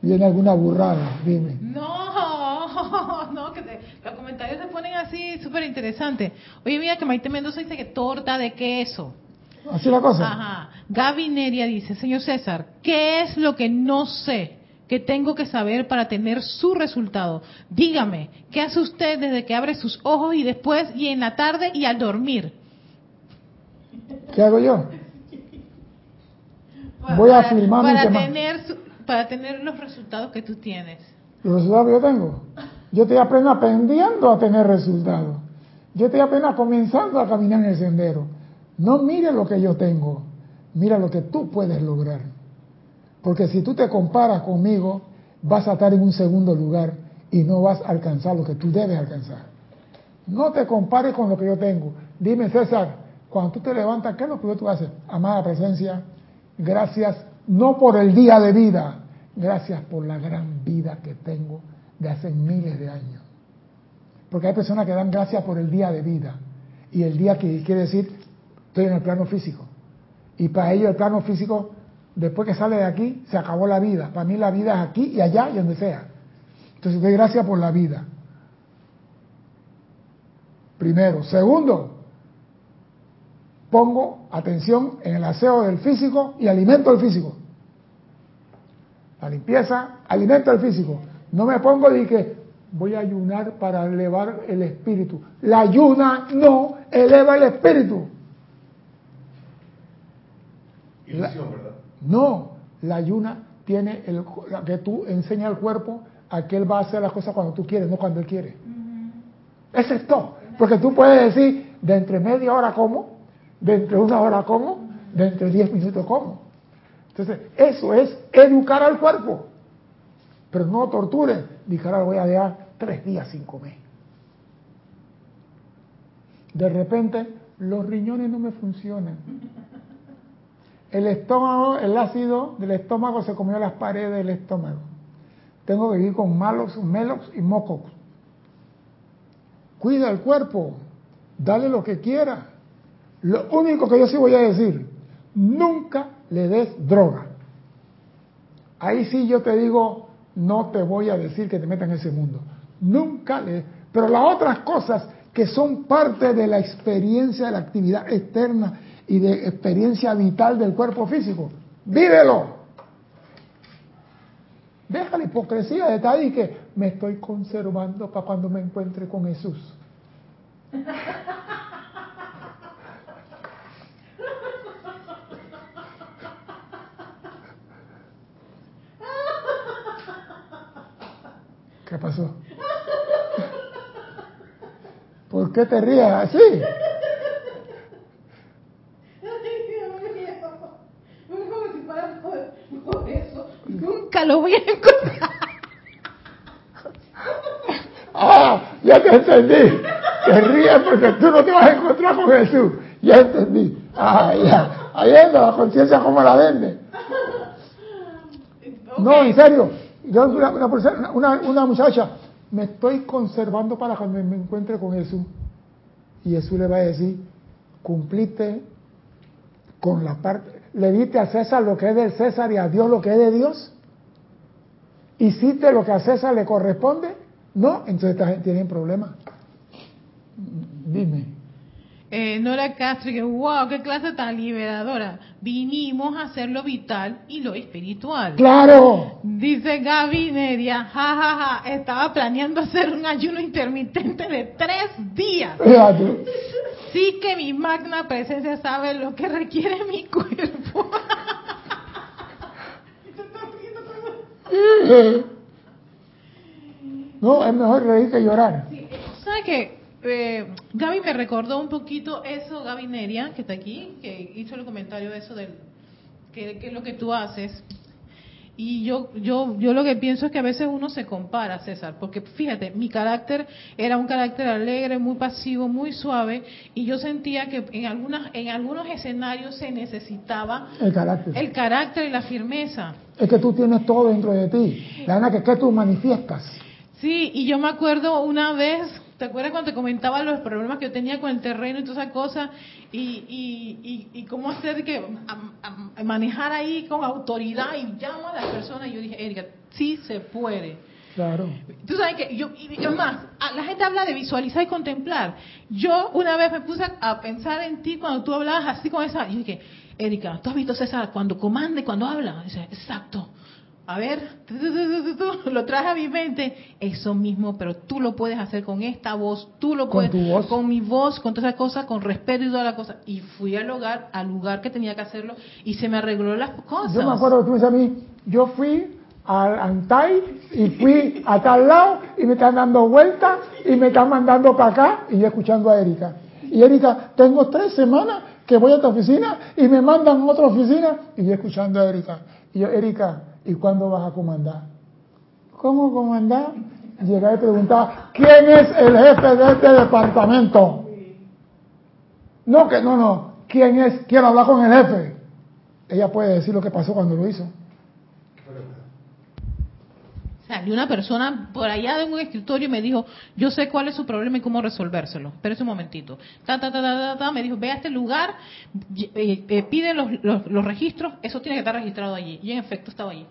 ¿viene alguna burrada? Dime. No, no, que los comentarios se ponen así súper interesantes. Oye, mira que Maite Mendoza dice que torta de queso. Así la cosa. Ajá. Gaby Neria dice, señor César, ¿qué es lo que no sé que tengo que saber para tener su resultado? Dígame, ¿qué hace usted desde que abre sus ojos y después y en la tarde y al dormir? ¿Qué hago yo? Voy a afirmar para tener para tener los resultados que tú tienes. Los resultados que yo tengo. Yo estoy apenas aprendiendo a tener resultados. Yo estoy apenas comenzando a caminar en el sendero. No mire lo que yo tengo, mira lo que tú puedes lograr. Porque si tú te comparas conmigo, vas a estar en un segundo lugar y no vas a alcanzar lo que tú debes alcanzar. No te compares con lo que yo tengo. Dime, César, cuando tú te levantas, ¿qué es lo que tú haces? Amada presencia, gracias no por el día de vida, gracias por la gran vida que tengo de hace miles de años. Porque hay personas que dan gracias por el día de vida. Y el día que quiere decir Estoy en el plano físico. Y para ellos el plano físico, después que sale de aquí, se acabó la vida. Para mí la vida es aquí y allá y donde sea. Entonces doy gracias por la vida. Primero. Segundo, pongo atención en el aseo del físico y alimento el físico. La limpieza, alimento el físico. No me pongo de que voy a ayunar para elevar el espíritu. La ayuna no eleva el espíritu. ¿verdad? No, la ayuna tiene el, que tú enseñas al cuerpo a que él va a hacer las cosas cuando tú quieres, no cuando él quiere. Ese es todo. Porque tú puedes decir, de entre media hora como, de entre una hora como, de entre diez minutos como. Entonces, eso es educar al cuerpo. Pero no tortures. Dije, ahora voy a dejar tres días sin comer. De repente, los riñones no me funcionan. El estómago, el ácido del estómago se comió las paredes del estómago. Tengo que vivir con malos, melos y mocos. Cuida el cuerpo, dale lo que quiera. Lo único que yo sí voy a decir, nunca le des droga. Ahí sí yo te digo, no te voy a decir que te metas en ese mundo. Nunca le... Pero las otras cosas que son parte de la experiencia de la actividad externa y de experiencia vital del cuerpo físico, vívelo. Deja la hipocresía de estar y que me estoy conservando para cuando me encuentre con Jesús. ¿Qué pasó? ¿Por qué te ríes así? Nunca lo voy a encontrar. Ah, ya te entendí. Te ríes porque tú no te vas a encontrar con Jesús. Ya entendí. Ah, ya. Ahí anda la conciencia como la vende. No, en serio. Yo, una, una, una, muchacha, me estoy conservando para cuando me encuentre con Jesús. Y Jesús le va a decir, cumpliste con la parte, le diste a César lo que es del César y a Dios lo que es de Dios. ¿Hiciste lo que a César le corresponde? No, entonces esta gente tiene problemas. Dime. Eh, Nora Castro, que wow, qué clase tan liberadora. Vinimos a hacer lo vital y lo espiritual. ¡Claro! Dice Gaby Neria, jajaja, estaba planeando hacer un ayuno intermitente de tres días. Sí que mi magna presencia sabe lo que requiere mi cuerpo. No, es mejor reír que llorar. Sí, ¿Sabes qué? Eh, Gaby me recordó un poquito eso, Gaby Neria, que está aquí, que hizo el comentario de eso del que, es lo que tú haces. Y yo, yo, yo lo que pienso es que a veces uno se compara, César, porque fíjate, mi carácter era un carácter alegre, muy pasivo, muy suave, y yo sentía que en algunas, en algunos escenarios se necesitaba el carácter, el carácter y la firmeza. Es que tú tienes todo dentro de ti, la verdad que que tú manifiestas. Sí, y yo me acuerdo una vez ¿Te acuerdas cuando te comentaba los problemas que yo tenía con el terreno y toda esa cosa? Y, y, y, cómo hacer que manejar ahí con autoridad y llamo a las personas. Y yo dije, Erika, sí se puede. Claro. Tú sabes que yo, y más, la gente habla de visualizar y contemplar. Yo una vez me puse a pensar en ti cuando tú hablabas así con esa. Y dije, Erika, ¿tú has visto César cuando comanda y cuando habla? Dice, exacto a ver, lo traje a mi mente, eso mismo, pero tú lo puedes hacer con esta voz, tú lo puedes, con tu voz, con mi voz, con todas esas cosas, con respeto y toda la cosa. Y fui al lugar, al lugar que tenía que hacerlo y se me arregló las cosas. Yo me acuerdo que tú me dices a mí, yo fui al Antai y fui a tal lado y me están dando vueltas y me están mandando para acá y yo escuchando a Erika. Y Erika, tengo tres semanas que voy a esta oficina y me mandan a otra oficina y yo escuchando a Erika. Y yo, Erika, ¿y cuándo vas a comandar? ¿Cómo comandar? Llegué y preguntaba, ¿quién es el jefe de este departamento? No, que no, no. ¿Quién es? Quiero hablar con el jefe. Ella puede decir lo que pasó cuando lo hizo. Salió una persona por allá de un escritorio y me dijo, yo sé cuál es su problema y cómo resolvérselo. Espérese un momentito. Ta, ta, ta, ta, ta, me dijo, ve a este lugar, eh, eh, pide los, los, registros, eso tiene que estar registrado allí. Y en efecto estaba allí.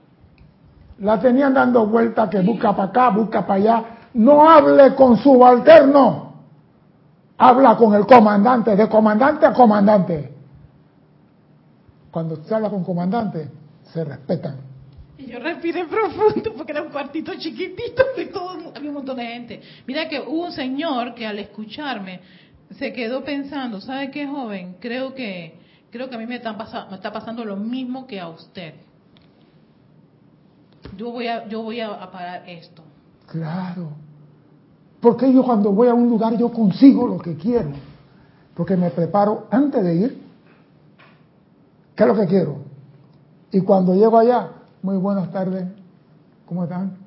La tenían dando vuelta que busca para acá, busca para allá. No hable con subalterno. Habla con el comandante, de comandante a comandante. Cuando se habla con comandante, se respetan y yo respiré profundo porque era un cuartito chiquitito y todo, había un montón de gente. Mira que hubo un señor que al escucharme se quedó pensando, ¿sabe qué, joven? Creo que creo que a mí me, está pasando lo mismo que a usted. Yo voy a yo voy a, parar esto. Claro. Porque yo cuando voy a un lugar yo consigo lo que quiero. Porque me preparo antes de ir. ¿Qué es lo que quiero? Y cuando llego allá, muy buenas tardes. ¿Cómo están?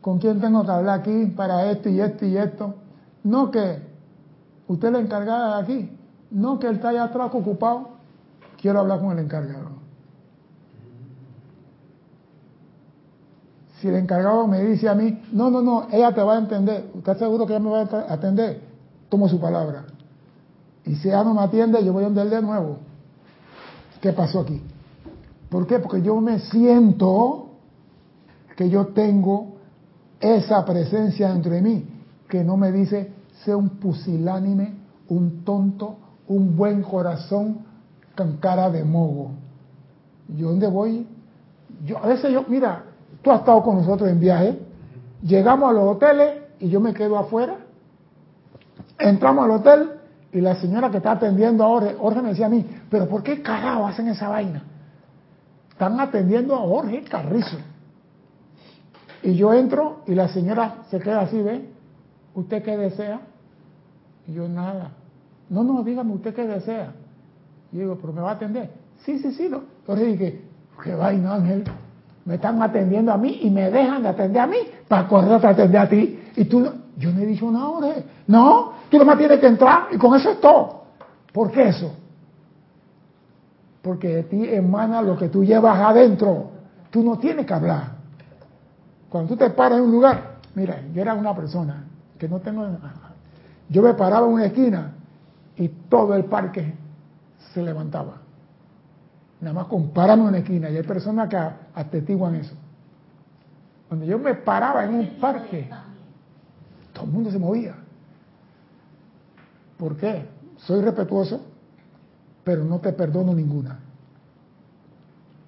¿Con quién tengo que hablar aquí para esto y esto y esto? No que usted es la encargada de aquí. No que él está allá atrás ocupado. Quiero hablar con el encargado. Si el encargado me dice a mí, no, no, no, ella te va a entender. ¿Usted seguro que ella me va a atender? Tomo su palabra. Y si ella no me atiende, yo voy a donde de nuevo. ¿Qué pasó aquí? ¿Por qué? Porque yo me siento que yo tengo esa presencia dentro de mí que no me dice, sé un pusilánime, un tonto, un buen corazón con cara de mogo. ¿Yo dónde voy? Yo, a veces yo, mira, tú estado con nosotros en viaje, llegamos a los hoteles y yo me quedo afuera, entramos al hotel y la señora que está atendiendo ahora, Jorge me decía a mí, pero ¿por qué carajo hacen esa vaina? Están atendiendo a Jorge Carrizo. Y yo entro y la señora se queda así, ¿ve? ¿Usted qué desea? Y yo nada. No, no, dígame usted qué desea. Y digo, pero me va a atender. Sí, sí, sí. No. Entonces dije, qué vaina, Ángel. Me están atendiendo a mí y me dejan de atender a mí para acordarte a atender a ti. Y tú, yo no he dicho nada, Jorge. No, tú nomás tienes que entrar y con eso es todo. ¿Por qué eso? porque de ti emana lo que tú llevas adentro. Tú no tienes que hablar. Cuando tú te paras en un lugar, mira, yo era una persona que no tengo... Yo me paraba en una esquina y todo el parque se levantaba. Nada más con en una esquina y hay personas que atestiguan eso. Cuando yo me paraba en un parque, todo el mundo se movía. ¿Por qué? Soy respetuoso, pero no te perdono ninguna.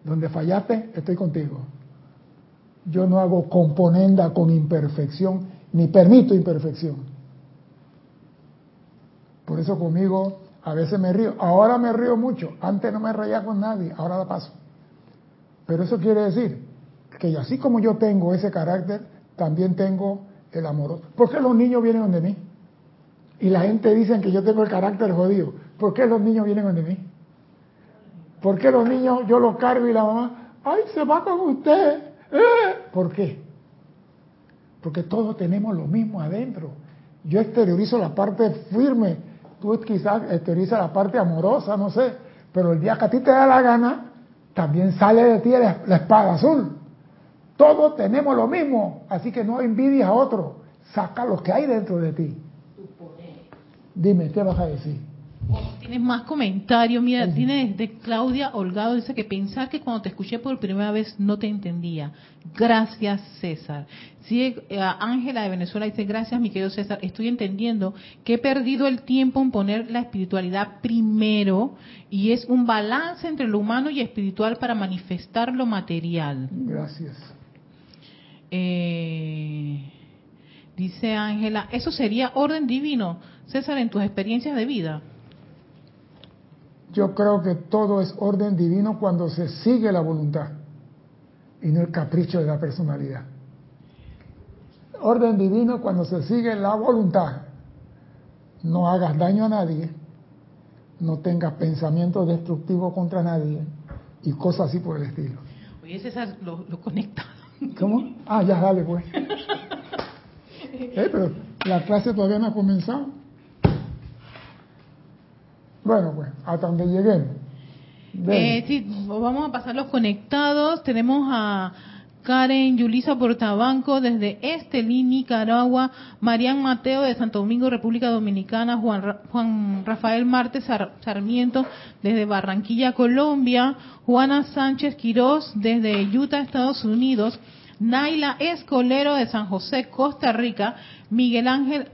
Donde fallaste, estoy contigo. Yo no hago componenda con imperfección, ni permito imperfección. Por eso conmigo a veces me río. Ahora me río mucho. Antes no me reía con nadie, ahora la paso. Pero eso quiere decir que así como yo tengo ese carácter, también tengo el amor. ¿Por qué los niños vienen donde mí? Y la gente dice que yo tengo el carácter jodido. ¿Por qué los niños vienen donde mí? ¿Por qué los niños yo los cargo y la mamá, ay, se va con usted? ¿Eh? ¿Por qué? Porque todos tenemos lo mismo adentro. Yo exteriorizo la parte firme, tú quizás exteriorizas la parte amorosa, no sé, pero el día que a ti te da la gana, también sale de ti la espada azul. Todos tenemos lo mismo, así que no envidies a otro, saca lo que hay dentro de ti. Dime, ¿qué vas a decir? Tienes más comentarios, mira, tiene de Claudia Holgado, dice que pensar que cuando te escuché por primera vez no te entendía. Gracias, César. Sí, eh, Ángela de Venezuela dice, gracias, mi querido César, estoy entendiendo que he perdido el tiempo en poner la espiritualidad primero y es un balance entre lo humano y espiritual para manifestar lo material. Gracias. Eh, dice Ángela, eso sería orden divino, César, en tus experiencias de vida. Yo creo que todo es orden divino cuando se sigue la voluntad y no el capricho de la personalidad. Orden divino cuando se sigue la voluntad. No hagas daño a nadie, no tengas pensamientos destructivos contra nadie y cosas así por el estilo. Oye, César, lo, lo conecta. ¿Cómo? Ah, ya dale pues. Eh, pero la clase todavía no ha comenzado. Bueno, pues, hasta donde lleguemos. Eh, sí, vamos a pasar los conectados. Tenemos a Karen Yulisa Portabanco desde Estelín, Nicaragua, Marian Mateo de Santo Domingo, República Dominicana, Juan, Juan Rafael Martes Sarmiento desde Barranquilla, Colombia, Juana Sánchez Quirós desde Utah, Estados Unidos, Naila Escolero de San José, Costa Rica, Miguel Ángel,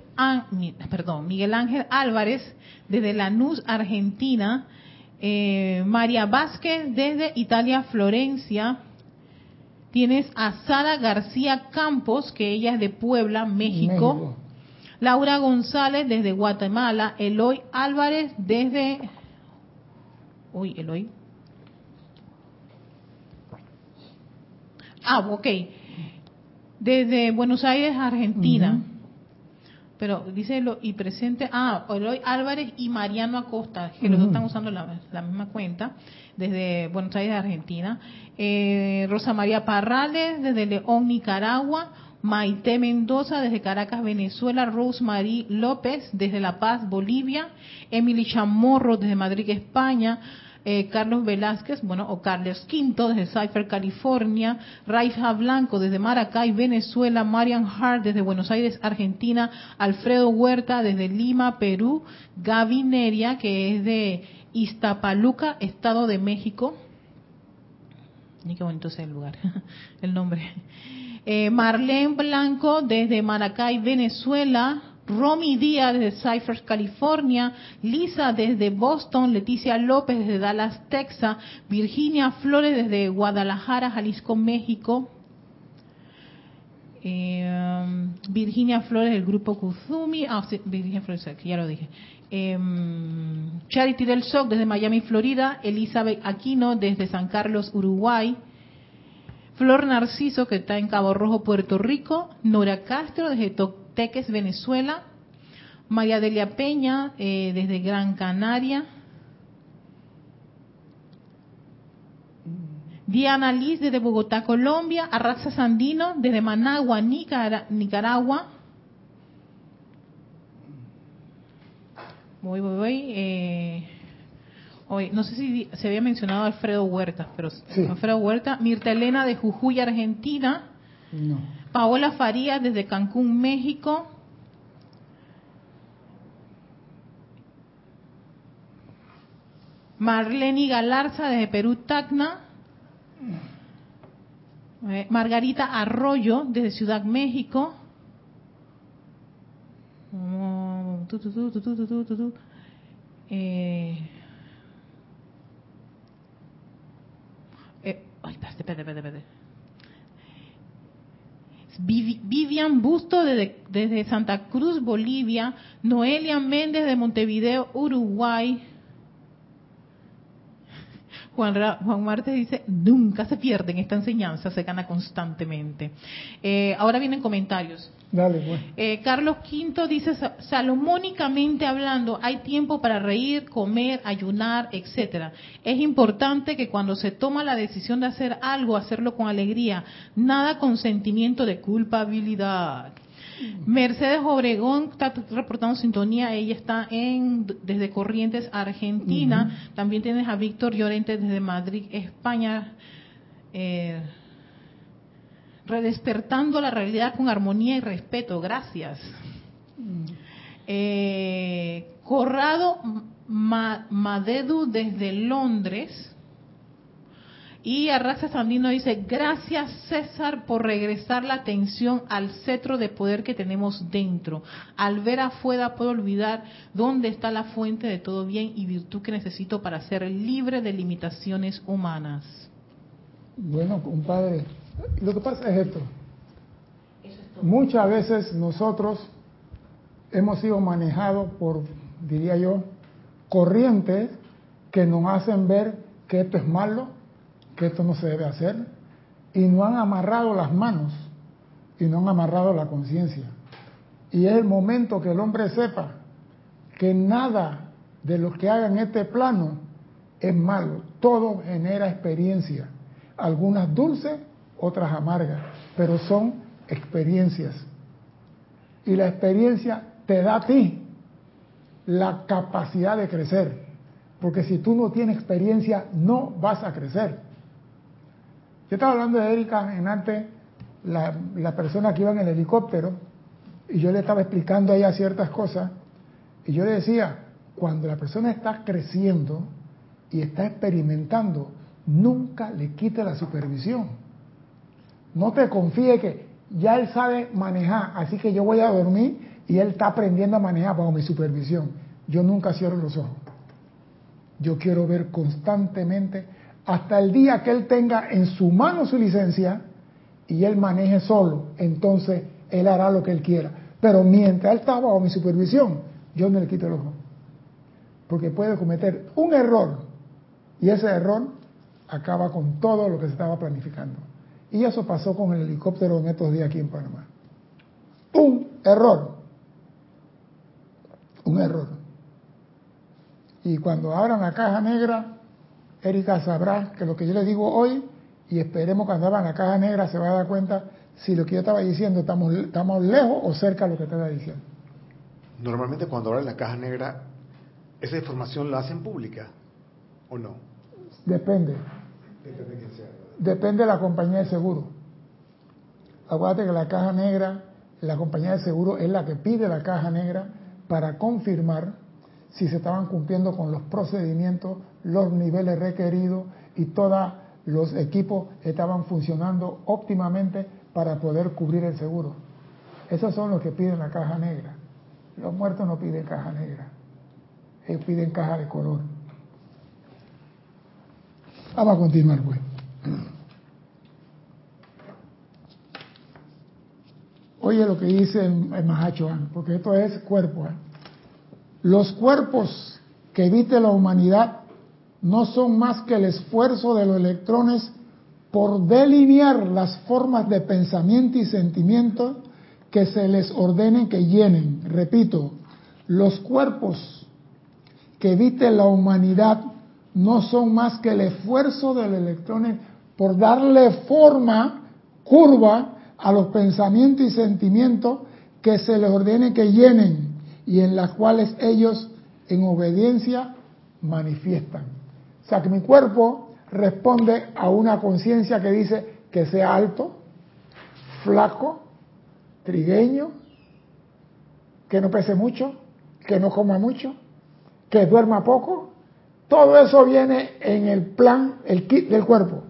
perdón, Miguel Ángel Álvarez desde Lanús, Argentina, eh, María Vázquez desde Italia, Florencia, Tienes a Sara García Campos, que ella es de Puebla, México. Laura González desde Guatemala. Eloy Álvarez desde... Uy, Eloy. Ah, ok. Desde Buenos Aires, Argentina. Pero dice lo y presente, ah, Eloy Álvarez y Mariano Acosta, que los dos están usando la, la misma cuenta desde Buenos Aires, Argentina. Eh, Rosa María Parrales, desde León, Nicaragua. Maite Mendoza, desde Caracas, Venezuela. Rosemary López, desde La Paz, Bolivia. Emily Chamorro, desde Madrid, España. Eh, Carlos Velázquez, bueno, o Carlos Quinto desde Cypher, California, Raifa Blanco desde Maracay, Venezuela, Marian Hart desde Buenos Aires, Argentina, Alfredo Huerta desde Lima, Perú, Gaby Neria, que es de Iztapaluca, Estado de México. Y qué bonito es el lugar, el nombre. Eh, Marlene Blanco desde Maracay, Venezuela. Romy Díaz desde Cyphers, California. Lisa desde Boston. Leticia López desde Dallas, Texas. Virginia Flores desde Guadalajara, Jalisco, México. Eh, Virginia Flores del grupo Kuzumi. Ah, sí, Virginia Flores, ya lo dije. Eh, Charity del SOC desde Miami, Florida. Elizabeth Aquino desde San Carlos, Uruguay. Flor Narciso, que está en Cabo Rojo, Puerto Rico. Nora Castro desde Toteques, Venezuela. María Delia Peña eh, desde Gran Canaria. Diana Liz desde Bogotá, Colombia. Arraxa Sandino desde Managua, Nicaragua. Voy, voy, voy. Eh, hoy, no sé si se había mencionado Alfredo Huerta, pero Alfredo Huerta. Mirta Elena de Jujuy, Argentina. No. Paola Farías desde Cancún, México. Marlene Galarza desde Perú, Tacna. Eh, Margarita Arroyo desde Ciudad México. Eh, espérate, espérate, espérate. Vivian Busto desde, desde, Santa Cruz, Bolivia. Noelia Méndez de Montevideo, Uruguay. Juan, Juan Martes dice, nunca se pierden esta enseñanza, se gana constantemente. Eh, ahora vienen comentarios. Dale, pues. eh, Carlos V dice, salomónicamente hablando, hay tiempo para reír, comer, ayunar, etcétera. Es importante que cuando se toma la decisión de hacer algo, hacerlo con alegría, nada con sentimiento de culpabilidad. Mercedes Obregón está reportando sintonía, ella está en desde Corrientes, Argentina. También tienes a Víctor Llorente desde Madrid, España. Eh, redespertando la realidad con armonía y respeto. Gracias. Eh, Corrado Madedu desde Londres. Y Arraxa Sandino dice, gracias César por regresar la atención al cetro de poder que tenemos dentro. Al ver afuera puedo olvidar dónde está la fuente de todo bien y virtud que necesito para ser libre de limitaciones humanas. Bueno, compadre, lo que pasa es esto. Muchas veces nosotros hemos sido manejados por, diría yo, corrientes que nos hacen ver que esto es malo que esto no se debe hacer y no han amarrado las manos y no han amarrado la conciencia. Y es el momento que el hombre sepa que nada de lo que haga en este plano es malo, todo genera experiencia, algunas dulces, otras amargas, pero son experiencias. Y la experiencia te da a ti la capacidad de crecer, porque si tú no tienes experiencia no vas a crecer. Yo estaba hablando de Erika en antes, la, persona que iba en el helicóptero, y yo le estaba explicando a ella ciertas cosas, y yo le decía, cuando la persona está creciendo y está experimentando, nunca le quite la supervisión. No te confíe que ya él sabe manejar, así que yo voy a dormir y él está aprendiendo a manejar bajo mi supervisión. Yo nunca cierro los ojos. Yo quiero ver constantemente hasta el día que él tenga en su mano su licencia y él maneje solo. Entonces él hará lo que él quiera. Pero mientras él está bajo mi supervisión, yo no le quito el ojo. Porque puede cometer un error y ese error acaba con todo lo que se estaba planificando. Y eso pasó con el helicóptero en estos días aquí en Panamá. Un error. Un error. Y cuando abran la caja negra, Erika sabrá que lo que yo le digo hoy, y esperemos cuando abran la caja negra se va a dar cuenta si lo que yo estaba diciendo estamos, estamos lejos o cerca de lo que estaba diciendo. Normalmente cuando abren la caja negra, ¿esa información la hacen pública o no? Depende. Depende de la compañía de seguro. Acuérdate que la caja negra, la compañía de seguro es la que pide la caja negra para confirmar si se estaban cumpliendo con los procedimientos, los niveles requeridos y todos los equipos estaban funcionando óptimamente para poder cubrir el seguro. Esos son los que piden la caja negra. Los muertos no piden caja negra, ellos piden caja de color. Vamos a continuar, pues. Oye lo que dice el Mahacho, porque esto es cuerpo. ¿eh? Los cuerpos que evite la humanidad no son más que el esfuerzo de los electrones por delinear las formas de pensamiento y sentimiento que se les ordenen que llenen. Repito, los cuerpos que evite la humanidad no son más que el esfuerzo de los electrones por darle forma, curva, a los pensamientos y sentimientos que se les ordene que llenen y en las cuales ellos en obediencia manifiestan. O sea que mi cuerpo responde a una conciencia que dice que sea alto, flaco, trigueño, que no pese mucho, que no coma mucho, que duerma poco. Todo eso viene en el plan, el kit del cuerpo.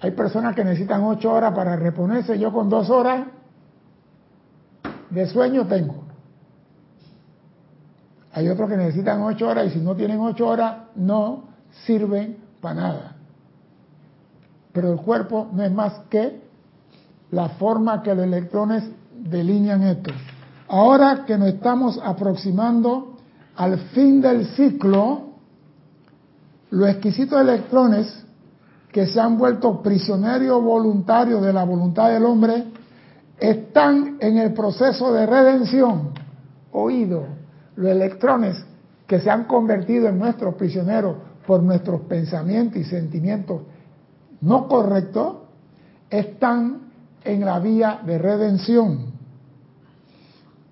Hay personas que necesitan ocho horas para reponerse. Yo con dos horas de sueño tengo. Hay otros que necesitan ocho horas y si no tienen ocho horas no sirven para nada. Pero el cuerpo no es más que la forma que los electrones delinean esto. Ahora que nos estamos aproximando al fin del ciclo, los exquisitos electrones que se han vuelto prisioneros voluntarios de la voluntad del hombre están en el proceso de redención. Oído, los electrones que se han convertido en nuestros prisioneros por nuestros pensamientos y sentimientos no correctos, están en la vía de redención.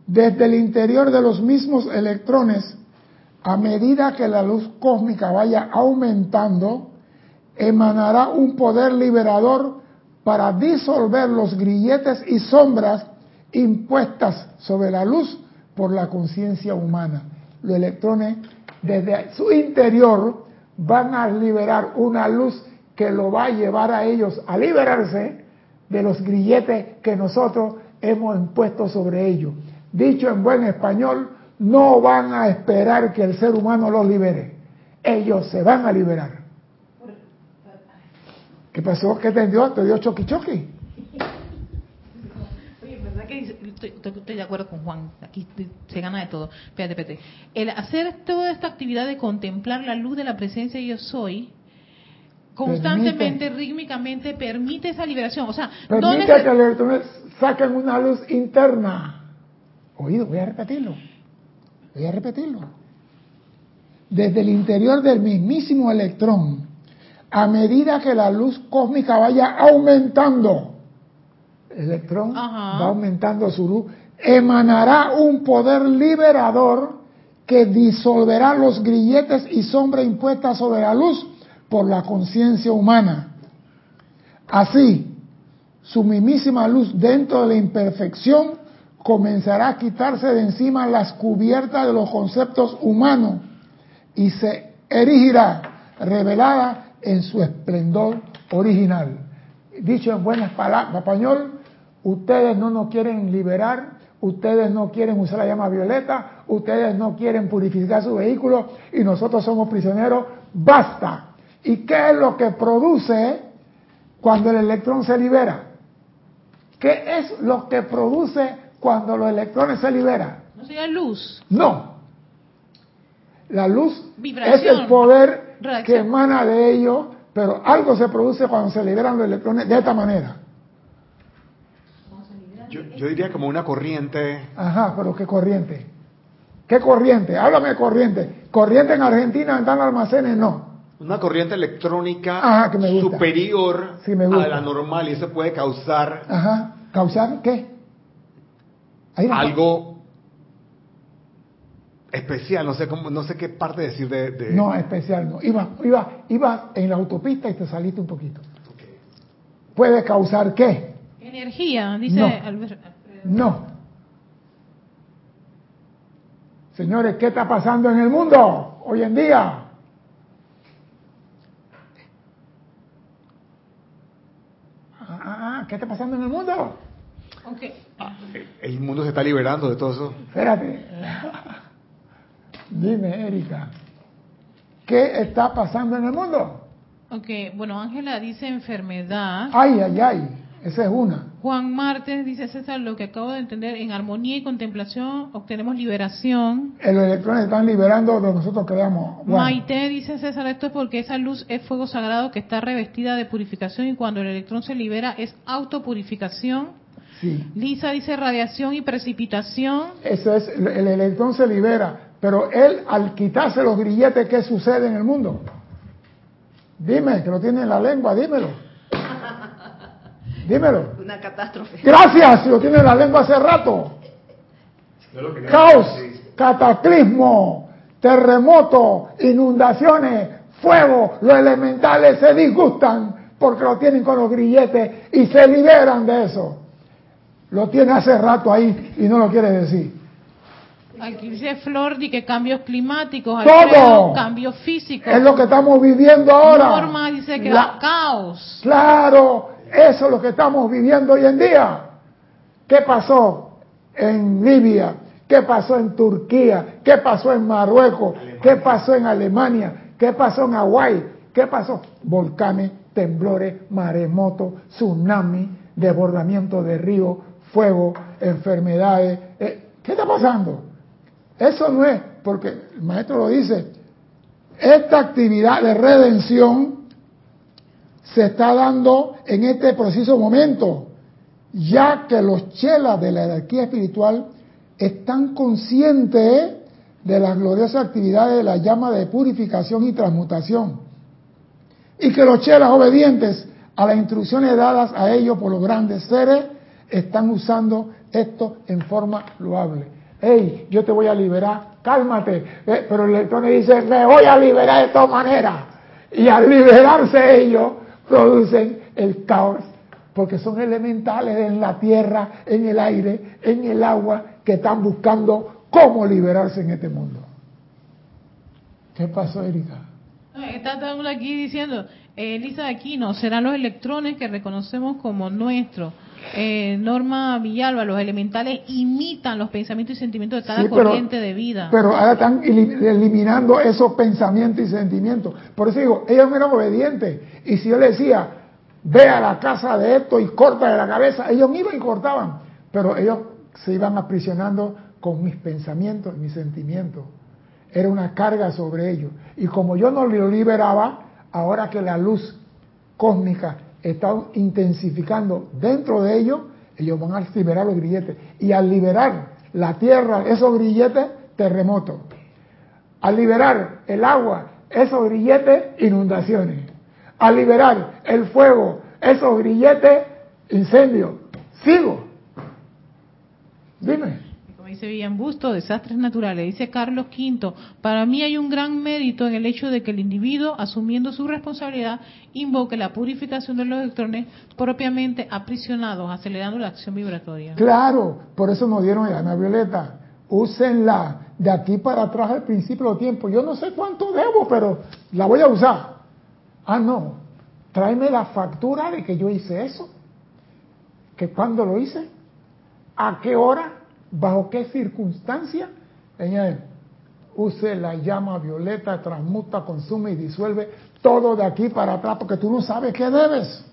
Desde el interior de los mismos electrones, a medida que la luz cósmica vaya aumentando, emanará un poder liberador para disolver los grilletes y sombras impuestas sobre la luz por la conciencia humana. Los electrones desde su interior van a liberar una luz que lo va a llevar a ellos a liberarse de los grilletes que nosotros hemos impuesto sobre ellos. Dicho en buen español, no van a esperar que el ser humano los libere. Ellos se van a liberar. ¿Qué pasó? ¿Qué te dio? ¿Te dio choqui choqui? Oye, ¿verdad que estoy, estoy, de acuerdo con Juan? Aquí se gana de todo. Espérate, espérate. El hacer toda esta actividad de contemplar la luz de la presencia de yo soy, constantemente, permite, rítmicamente, permite esa liberación. O sea, permite que los electrones saquen una luz interna. Oído, voy a repetirlo. Voy a repetirlo. Desde el interior del mismísimo electrón a medida que la luz cósmica vaya aumentando, el electrón va aumentando su luz, emanará un poder liberador que disolverá los grilletes y sombras impuestas sobre la luz por la conciencia humana. Así, su mismísima luz dentro de la imperfección comenzará a quitarse de encima las cubiertas de los conceptos humanos y se erigirá revelada en su esplendor original. Dicho en buenas palabras, español, ustedes no nos quieren liberar, ustedes no quieren usar la llama violeta, ustedes no quieren purificar su vehículo y nosotros somos prisioneros, basta. ¿Y qué es lo que produce cuando el electrón se libera? ¿Qué es lo que produce cuando los electrones se liberan? ¿No sería luz? No. La luz es el poder que emana de ellos, pero algo se produce cuando se liberan los electrones de esta manera. Yo, yo diría como una corriente. Ajá, pero ¿qué corriente? ¿Qué corriente? Háblame de corriente. ¿Corriente en Argentina en almacenes? No. Una corriente electrónica superior a la normal y eso puede causar... Ajá. ¿Causar qué? Algo especial, no sé cómo, no sé qué parte decir de, No, especial no. Iba, iba, iba en la autopista y te saliste un poquito. ¿Puede causar qué? Energía, dice no. No. Señores, ¿qué está pasando en el mundo hoy en día? ¿qué está pasando en el mundo? el mundo se está liberando de todo eso. Espérate. Dime, Erika, ¿qué está pasando en el mundo? Ok, bueno, Ángela dice enfermedad. Ay, ay, ay, esa es una. Juan Martes dice, César, lo que acabo de entender, en armonía y contemplación obtenemos liberación. Los electrones están liberando donde nosotros quedamos. Maite dice, César, esto es porque esa luz es fuego sagrado que está revestida de purificación y cuando el electrón se libera es autopurificación. Sí. Lisa dice radiación y precipitación. Eso es, el electrón se libera, pero él al quitarse los grilletes, ¿qué sucede en el mundo? Dime, que lo tiene en la lengua, dímelo. Dímelo. Una catástrofe. Gracias, lo tiene en la lengua hace rato. Caos, cataclismo, terremoto, inundaciones, fuego, los elementales se disgustan porque lo tienen con los grilletes y se liberan de eso. Lo tiene hace rato ahí y no lo quiere decir. Aquí dice Flor de que cambios climáticos, todo cambios físicos. Es lo que estamos viviendo ahora. Norma dice que la, caos. Claro, eso es lo que estamos viviendo hoy en día. ¿Qué pasó en Libia? ¿Qué pasó en Turquía? ¿Qué pasó en Marruecos? ¿Qué pasó en Alemania? ¿Qué pasó en Hawái? ¿Qué pasó? Volcanes, temblores, maremotos, tsunami, desbordamiento de ríos, fuego, enfermedades. Eh, ¿Qué está pasando? Eso no es, porque el maestro lo dice, esta actividad de redención se está dando en este preciso momento, ya que los chelas de la jerarquía espiritual están conscientes de las gloriosas actividades de la llama de purificación y transmutación, y que los chelas obedientes a las instrucciones dadas a ellos por los grandes seres están usando esto en forma loable. Hey, yo te voy a liberar, cálmate. Eh, pero el lector le dice, voy a liberar de todas maneras. Y al liberarse ellos, producen el caos, porque son elementales en la tierra, en el aire, en el agua, que están buscando cómo liberarse en este mundo. ¿Qué pasó, Erika? Está todo aquí diciendo, eh, Elisa Aquino, serán los electrones que reconocemos como nuestros. Eh, Norma Villalba, los elementales imitan los pensamientos y sentimientos de cada corriente de vida. Pero ahora están eliminando esos pensamientos y sentimientos. Por eso digo, ellos eran obedientes. Y si yo les decía, ve a la casa de esto y corta de la cabeza, ellos iban y cortaban. Pero ellos se iban aprisionando con mis pensamientos y mis sentimientos. Era una carga sobre ellos. Y como yo no lo liberaba, ahora que la luz cósmica está intensificando dentro de ellos, ellos van a liberar los grilletes. Y al liberar la tierra, esos grilletes, terremotos. Al liberar el agua, esos grilletes, inundaciones. Al liberar el fuego, esos grilletes, incendios. Sigo. Dime. Dice Villan Busto, desastres naturales. Dice Carlos V, para mí hay un gran mérito en el hecho de que el individuo, asumiendo su responsabilidad, invoque la purificación de los electrones propiamente aprisionados, acelerando la acción vibratoria. Claro, por eso nos dieron la violeta. Úsenla de aquí para atrás al principio del tiempo. Yo no sé cuánto debo, pero la voy a usar. Ah, no. Tráeme la factura de que yo hice eso. ¿Que cuándo lo hice? ¿A qué hora? ¿Bajo qué circunstancia? Añade, use la llama violeta, transmuta, consume y disuelve todo de aquí para atrás porque tú no sabes qué debes.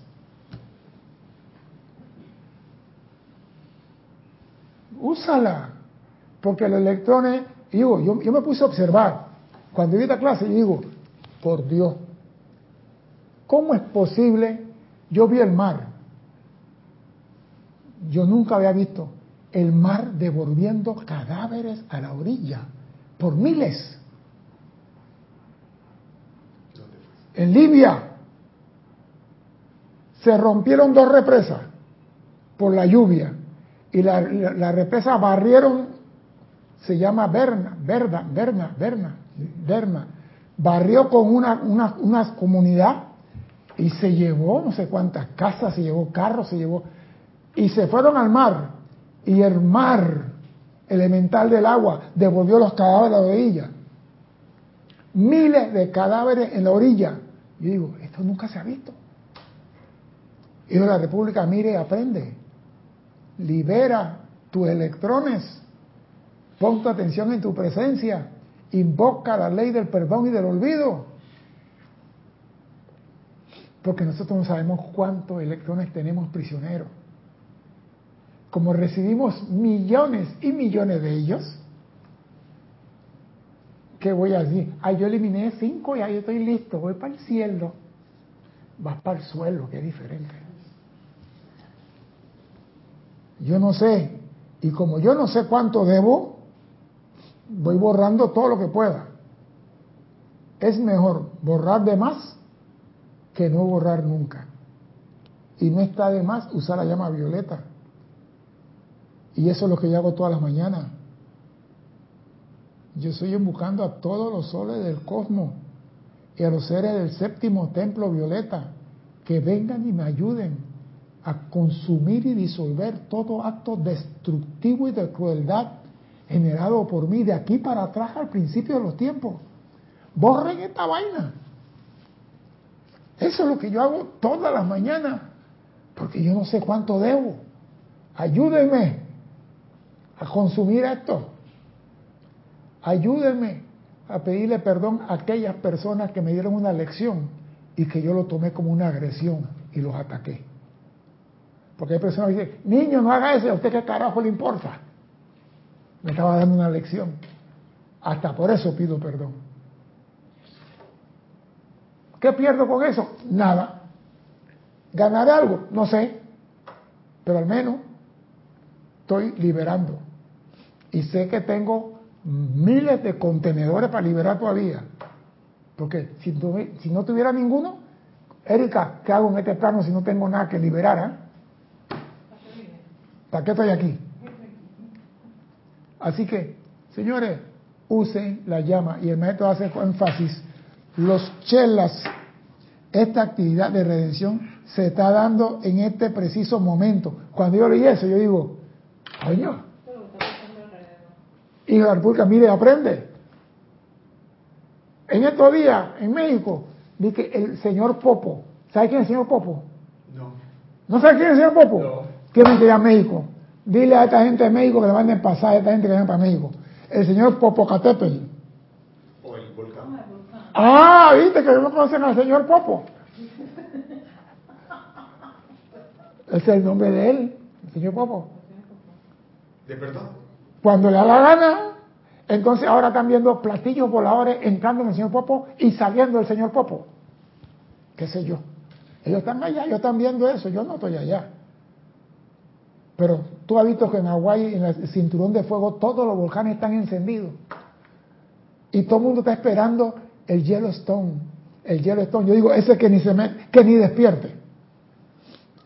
Úsala. Porque los electrones, digo, yo, yo me puse a observar. Cuando vi esta clase, digo, por Dios, ¿cómo es posible? Yo vi el mar. Yo nunca había visto el mar devolviendo cadáveres a la orilla por miles. En Libia se rompieron dos represas por la lluvia y la, la, represa barrieron, se llama Berna, Berna, Berna, Berna, barrió con una, una, una comunidad y se llevó no sé cuántas casas, se llevó carros, se llevó y se fueron al mar y el mar elemental del agua devolvió los cadáveres a la orilla. Miles de cadáveres en la orilla. Yo digo, esto nunca se ha visto. Y la República, mire, aprende. Libera tus electrones. Pon tu atención en tu presencia. Invoca la ley del perdón y del olvido. Porque nosotros no sabemos cuántos electrones tenemos prisioneros como recibimos millones y millones de ellos, ¿qué voy a decir? Ah, yo eliminé cinco y ahí estoy listo, voy para el cielo. Vas para el suelo, que es diferente. Yo no sé, y como yo no sé cuánto debo, voy borrando todo lo que pueda. Es mejor borrar de más que no borrar nunca. Y no está de más usar la llama violeta y eso es lo que yo hago todas las mañanas. Yo estoy buscando a todos los soles del cosmos y a los seres del séptimo templo violeta que vengan y me ayuden a consumir y disolver todo acto destructivo y de crueldad generado por mí de aquí para atrás al principio de los tiempos. Borren esta vaina. Eso es lo que yo hago todas las mañanas, porque yo no sé cuánto debo. Ayúdenme a consumir esto. Ayúdenme a pedirle perdón a aquellas personas que me dieron una lección y que yo lo tomé como una agresión y los ataqué. Porque hay personas que dicen, niño, no haga eso, ¿a usted qué carajo le importa? Me estaba dando una lección. Hasta por eso pido perdón. ¿Qué pierdo con eso? Nada. ¿Ganaré algo? No sé. Pero al menos estoy liberando. Y sé que tengo miles de contenedores para liberar todavía. Porque si, no tuviera ninguno, Erika, ¿qué hago en este plano si no tengo nada que liberar? Eh? ¿Para qué estoy aquí? Así que, señores, usen la llama. Y el maestro hace énfasis. Los chelas, esta actividad de redención se está dando en este preciso momento. Cuando yo leí eso, yo digo, Coño. Y la República, mire, aprende. En estos días, en México, vi que el señor Popo, ¿sabe quién es el señor Popo? No. ¿No sabe quién es el señor Popo? No. Quieren que ir a México. Dile a esta gente de México que le manden pasaje a esta gente que viene para México. El señor Popocatépetl. O el volcán. Ah, viste que no conocen al señor Popo. Ese es el nombre de él, el señor Popo. ¿De perdón? Cuando le da la gana, entonces ahora están viendo platillos voladores entrando en el señor Popo y saliendo del señor Popo. ¿Qué sé yo? Ellos están allá, ellos están viendo eso, yo no estoy allá. Pero tú has visto que en Hawái, en el cinturón de fuego, todos los volcanes están encendidos. Y todo el mundo está esperando el Yellowstone. El Yellowstone. Yo digo, ese que ni se me, que ni despierte.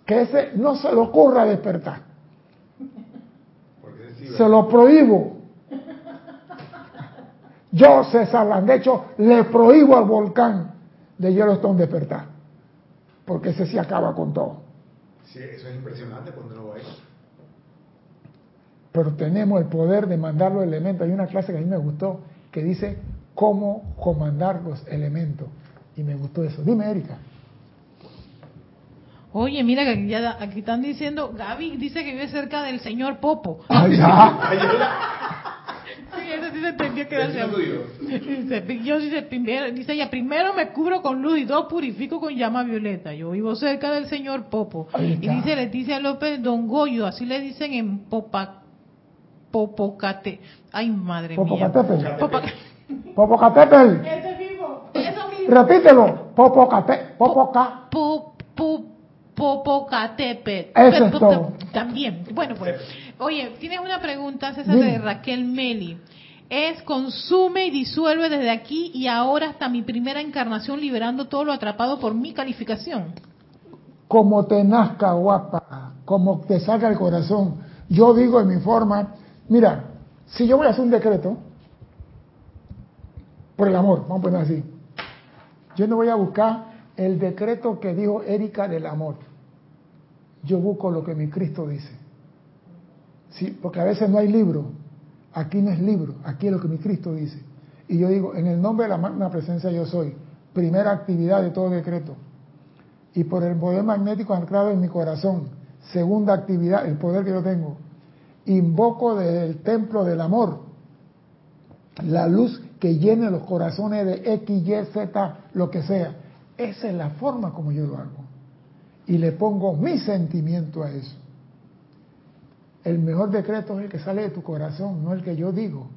Que ese no se le ocurra despertar. Se lo prohíbo. Yo, César de hecho, le prohíbo al volcán de Yellowstone despertar. Porque ese sí acaba con todo. Sí, eso es impresionante cuando lo ve. Pero tenemos el poder de mandar los elementos. Hay una clase que a mí me gustó que dice cómo comandar los elementos. Y me gustó eso. Dime, Erika. Oye, mira que aquí, ya, aquí están diciendo, Gaby dice que vive cerca del señor Popo. Ay, sí, eso sí se entendió que era Dice, yo dice, primero, dice ella, primero me cubro con luz y dos purifico con llama violeta. Yo vivo cerca del señor Popo. Y dice Leticia López Don Goyo, así le dicen en Popa, Popocate. Ay, madre mía. Mismo, eso mismo. Repítelo. Popocate, Popoca. Popocatépetl. Eso es todo. También. Bueno, pues. Oye, tienes una pregunta, César, de Raquel Meli. Es consume y disuelve desde aquí y ahora hasta mi primera encarnación liberando todo lo atrapado por mi calificación. Como te nazca, guapa, como te salga el corazón. Yo digo en mi forma, mira, si yo voy a hacer un decreto, por el amor, vamos a poner así, yo no voy a buscar el decreto que dijo Erika del amor. Yo busco lo que mi Cristo dice. Sí, porque a veces no hay libro. Aquí no es libro, aquí es lo que mi Cristo dice. Y yo digo, en el nombre de la magna presencia yo soy, primera actividad de todo decreto. Y por el poder magnético anclado en mi corazón, segunda actividad, el poder que yo tengo, invoco desde el templo del amor la luz que llene los corazones de X, Y, Z, lo que sea. Esa es la forma como yo lo hago. Y le pongo mi sentimiento a eso. El mejor decreto es el que sale de tu corazón, no el que yo digo.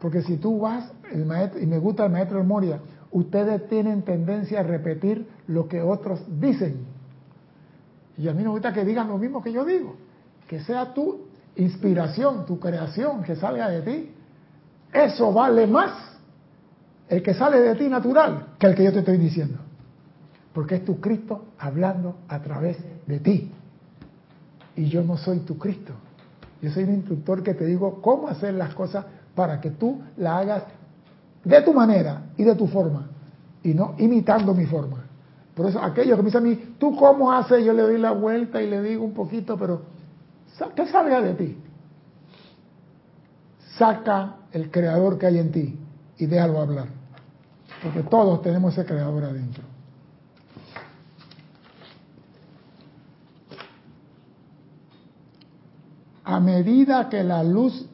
Porque si tú vas, el maestro, y me gusta el maestro Moria, ustedes tienen tendencia a repetir lo que otros dicen. Y a mí me gusta que digan lo mismo que yo digo. Que sea tu inspiración, tu creación, que salga de ti. Eso vale más el que sale de ti natural que el que yo te estoy diciendo. Porque es tu Cristo hablando a través de ti. Y yo no soy tu Cristo. Yo soy un instructor que te digo cómo hacer las cosas para que tú la hagas de tu manera y de tu forma. Y no imitando mi forma. Por eso aquellos que me dicen a mí, ¿tú cómo haces? Yo le doy la vuelta y le digo un poquito, pero que salga de ti. Saca el creador que hay en ti y déjalo hablar. Porque todos tenemos ese creador adentro. A medida que la luz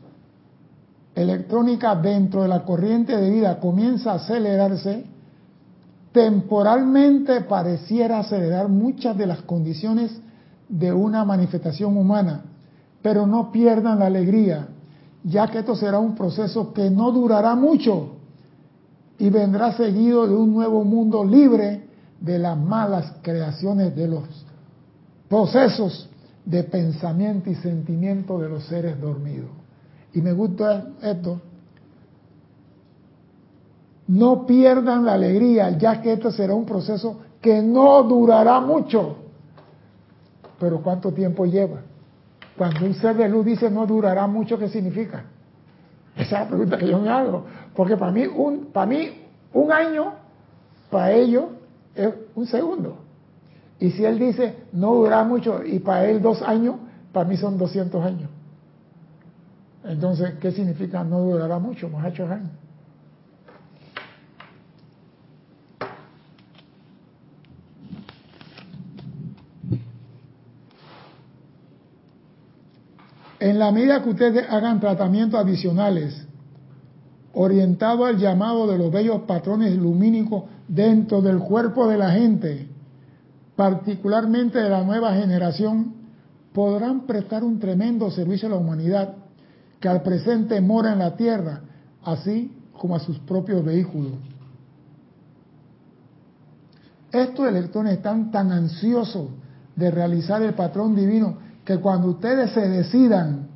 electrónica dentro de la corriente de vida comienza a acelerarse, temporalmente pareciera acelerar muchas de las condiciones de una manifestación humana, pero no pierdan la alegría, ya que esto será un proceso que no durará mucho y vendrá seguido de un nuevo mundo libre de las malas creaciones de los procesos de pensamiento y sentimiento de los seres dormidos. Y me gusta esto. No pierdan la alegría, ya que esto será un proceso que no durará mucho. Pero ¿cuánto tiempo lleva? Cuando un ser de luz dice no durará mucho, ¿qué significa? Esa es la pregunta que yo me hago. Porque para mí un, para mí, un año, para ellos, es un segundo. Y si él dice no durará mucho y para él dos años, para mí son 200 años. Entonces, ¿qué significa no durará mucho? Muchachos años. En la medida que ustedes hagan tratamientos adicionales orientados al llamado de los bellos patrones lumínicos dentro del cuerpo de la gente, particularmente de la nueva generación, podrán prestar un tremendo servicio a la humanidad que al presente mora en la Tierra, así como a sus propios vehículos. Estos electrones están tan ansiosos de realizar el patrón divino que cuando ustedes se decidan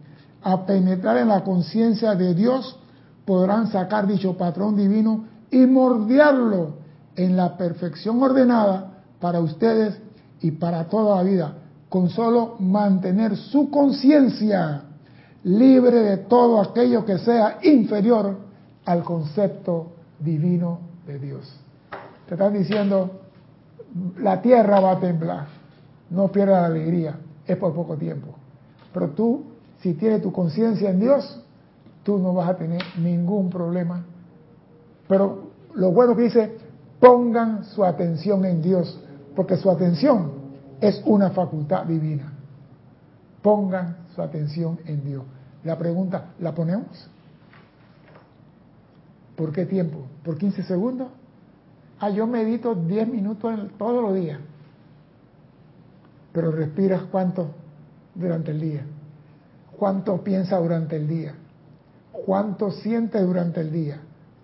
a penetrar en la conciencia de Dios, podrán sacar dicho patrón divino y mordiarlo en la perfección ordenada para ustedes y para toda la vida, con solo mantener su conciencia libre de todo aquello que sea inferior al concepto divino de Dios. Te están diciendo, la tierra va a temblar, no pierdas la alegría, es por poco tiempo. Pero tú, si tienes tu conciencia en Dios, tú no vas a tener ningún problema. Pero lo bueno que dice, pongan su atención en Dios, porque su atención es una facultad divina. Pongan su atención en Dios. La pregunta, ¿la ponemos? ¿Por qué tiempo? ¿Por 15 segundos? Ah, yo medito 10 minutos todos los días. Pero respiras cuánto durante el día. ¿Cuánto piensas durante el día? ¿Cuánto sientes durante el día?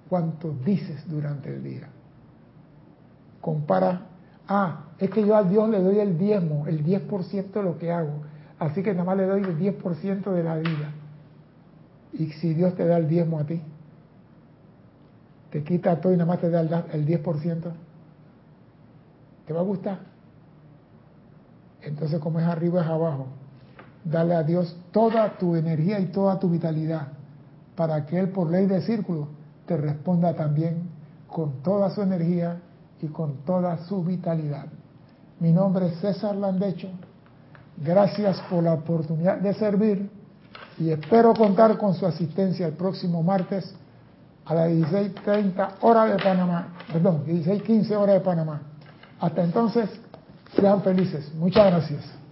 ¿Cuánto dices durante el día? Compara, ah, es que yo a Dios le doy el diezmo, el 10% de lo que hago. Así que nada más le doy el 10% de la vida. Y si Dios te da el diezmo a ti, te quita todo y nada más te da el 10%, ¿te va a gustar? Entonces, como es arriba, es abajo. Dale a Dios toda tu energía y toda tu vitalidad para que Él, por ley de círculo, te responda también con toda su energía y con toda su vitalidad. Mi nombre es César Landecho. Gracias por la oportunidad de servir y espero contar con su asistencia el próximo martes a las 16.30 horas de Panamá, perdón, 16.15 horas de Panamá. Hasta entonces, sean felices. Muchas gracias.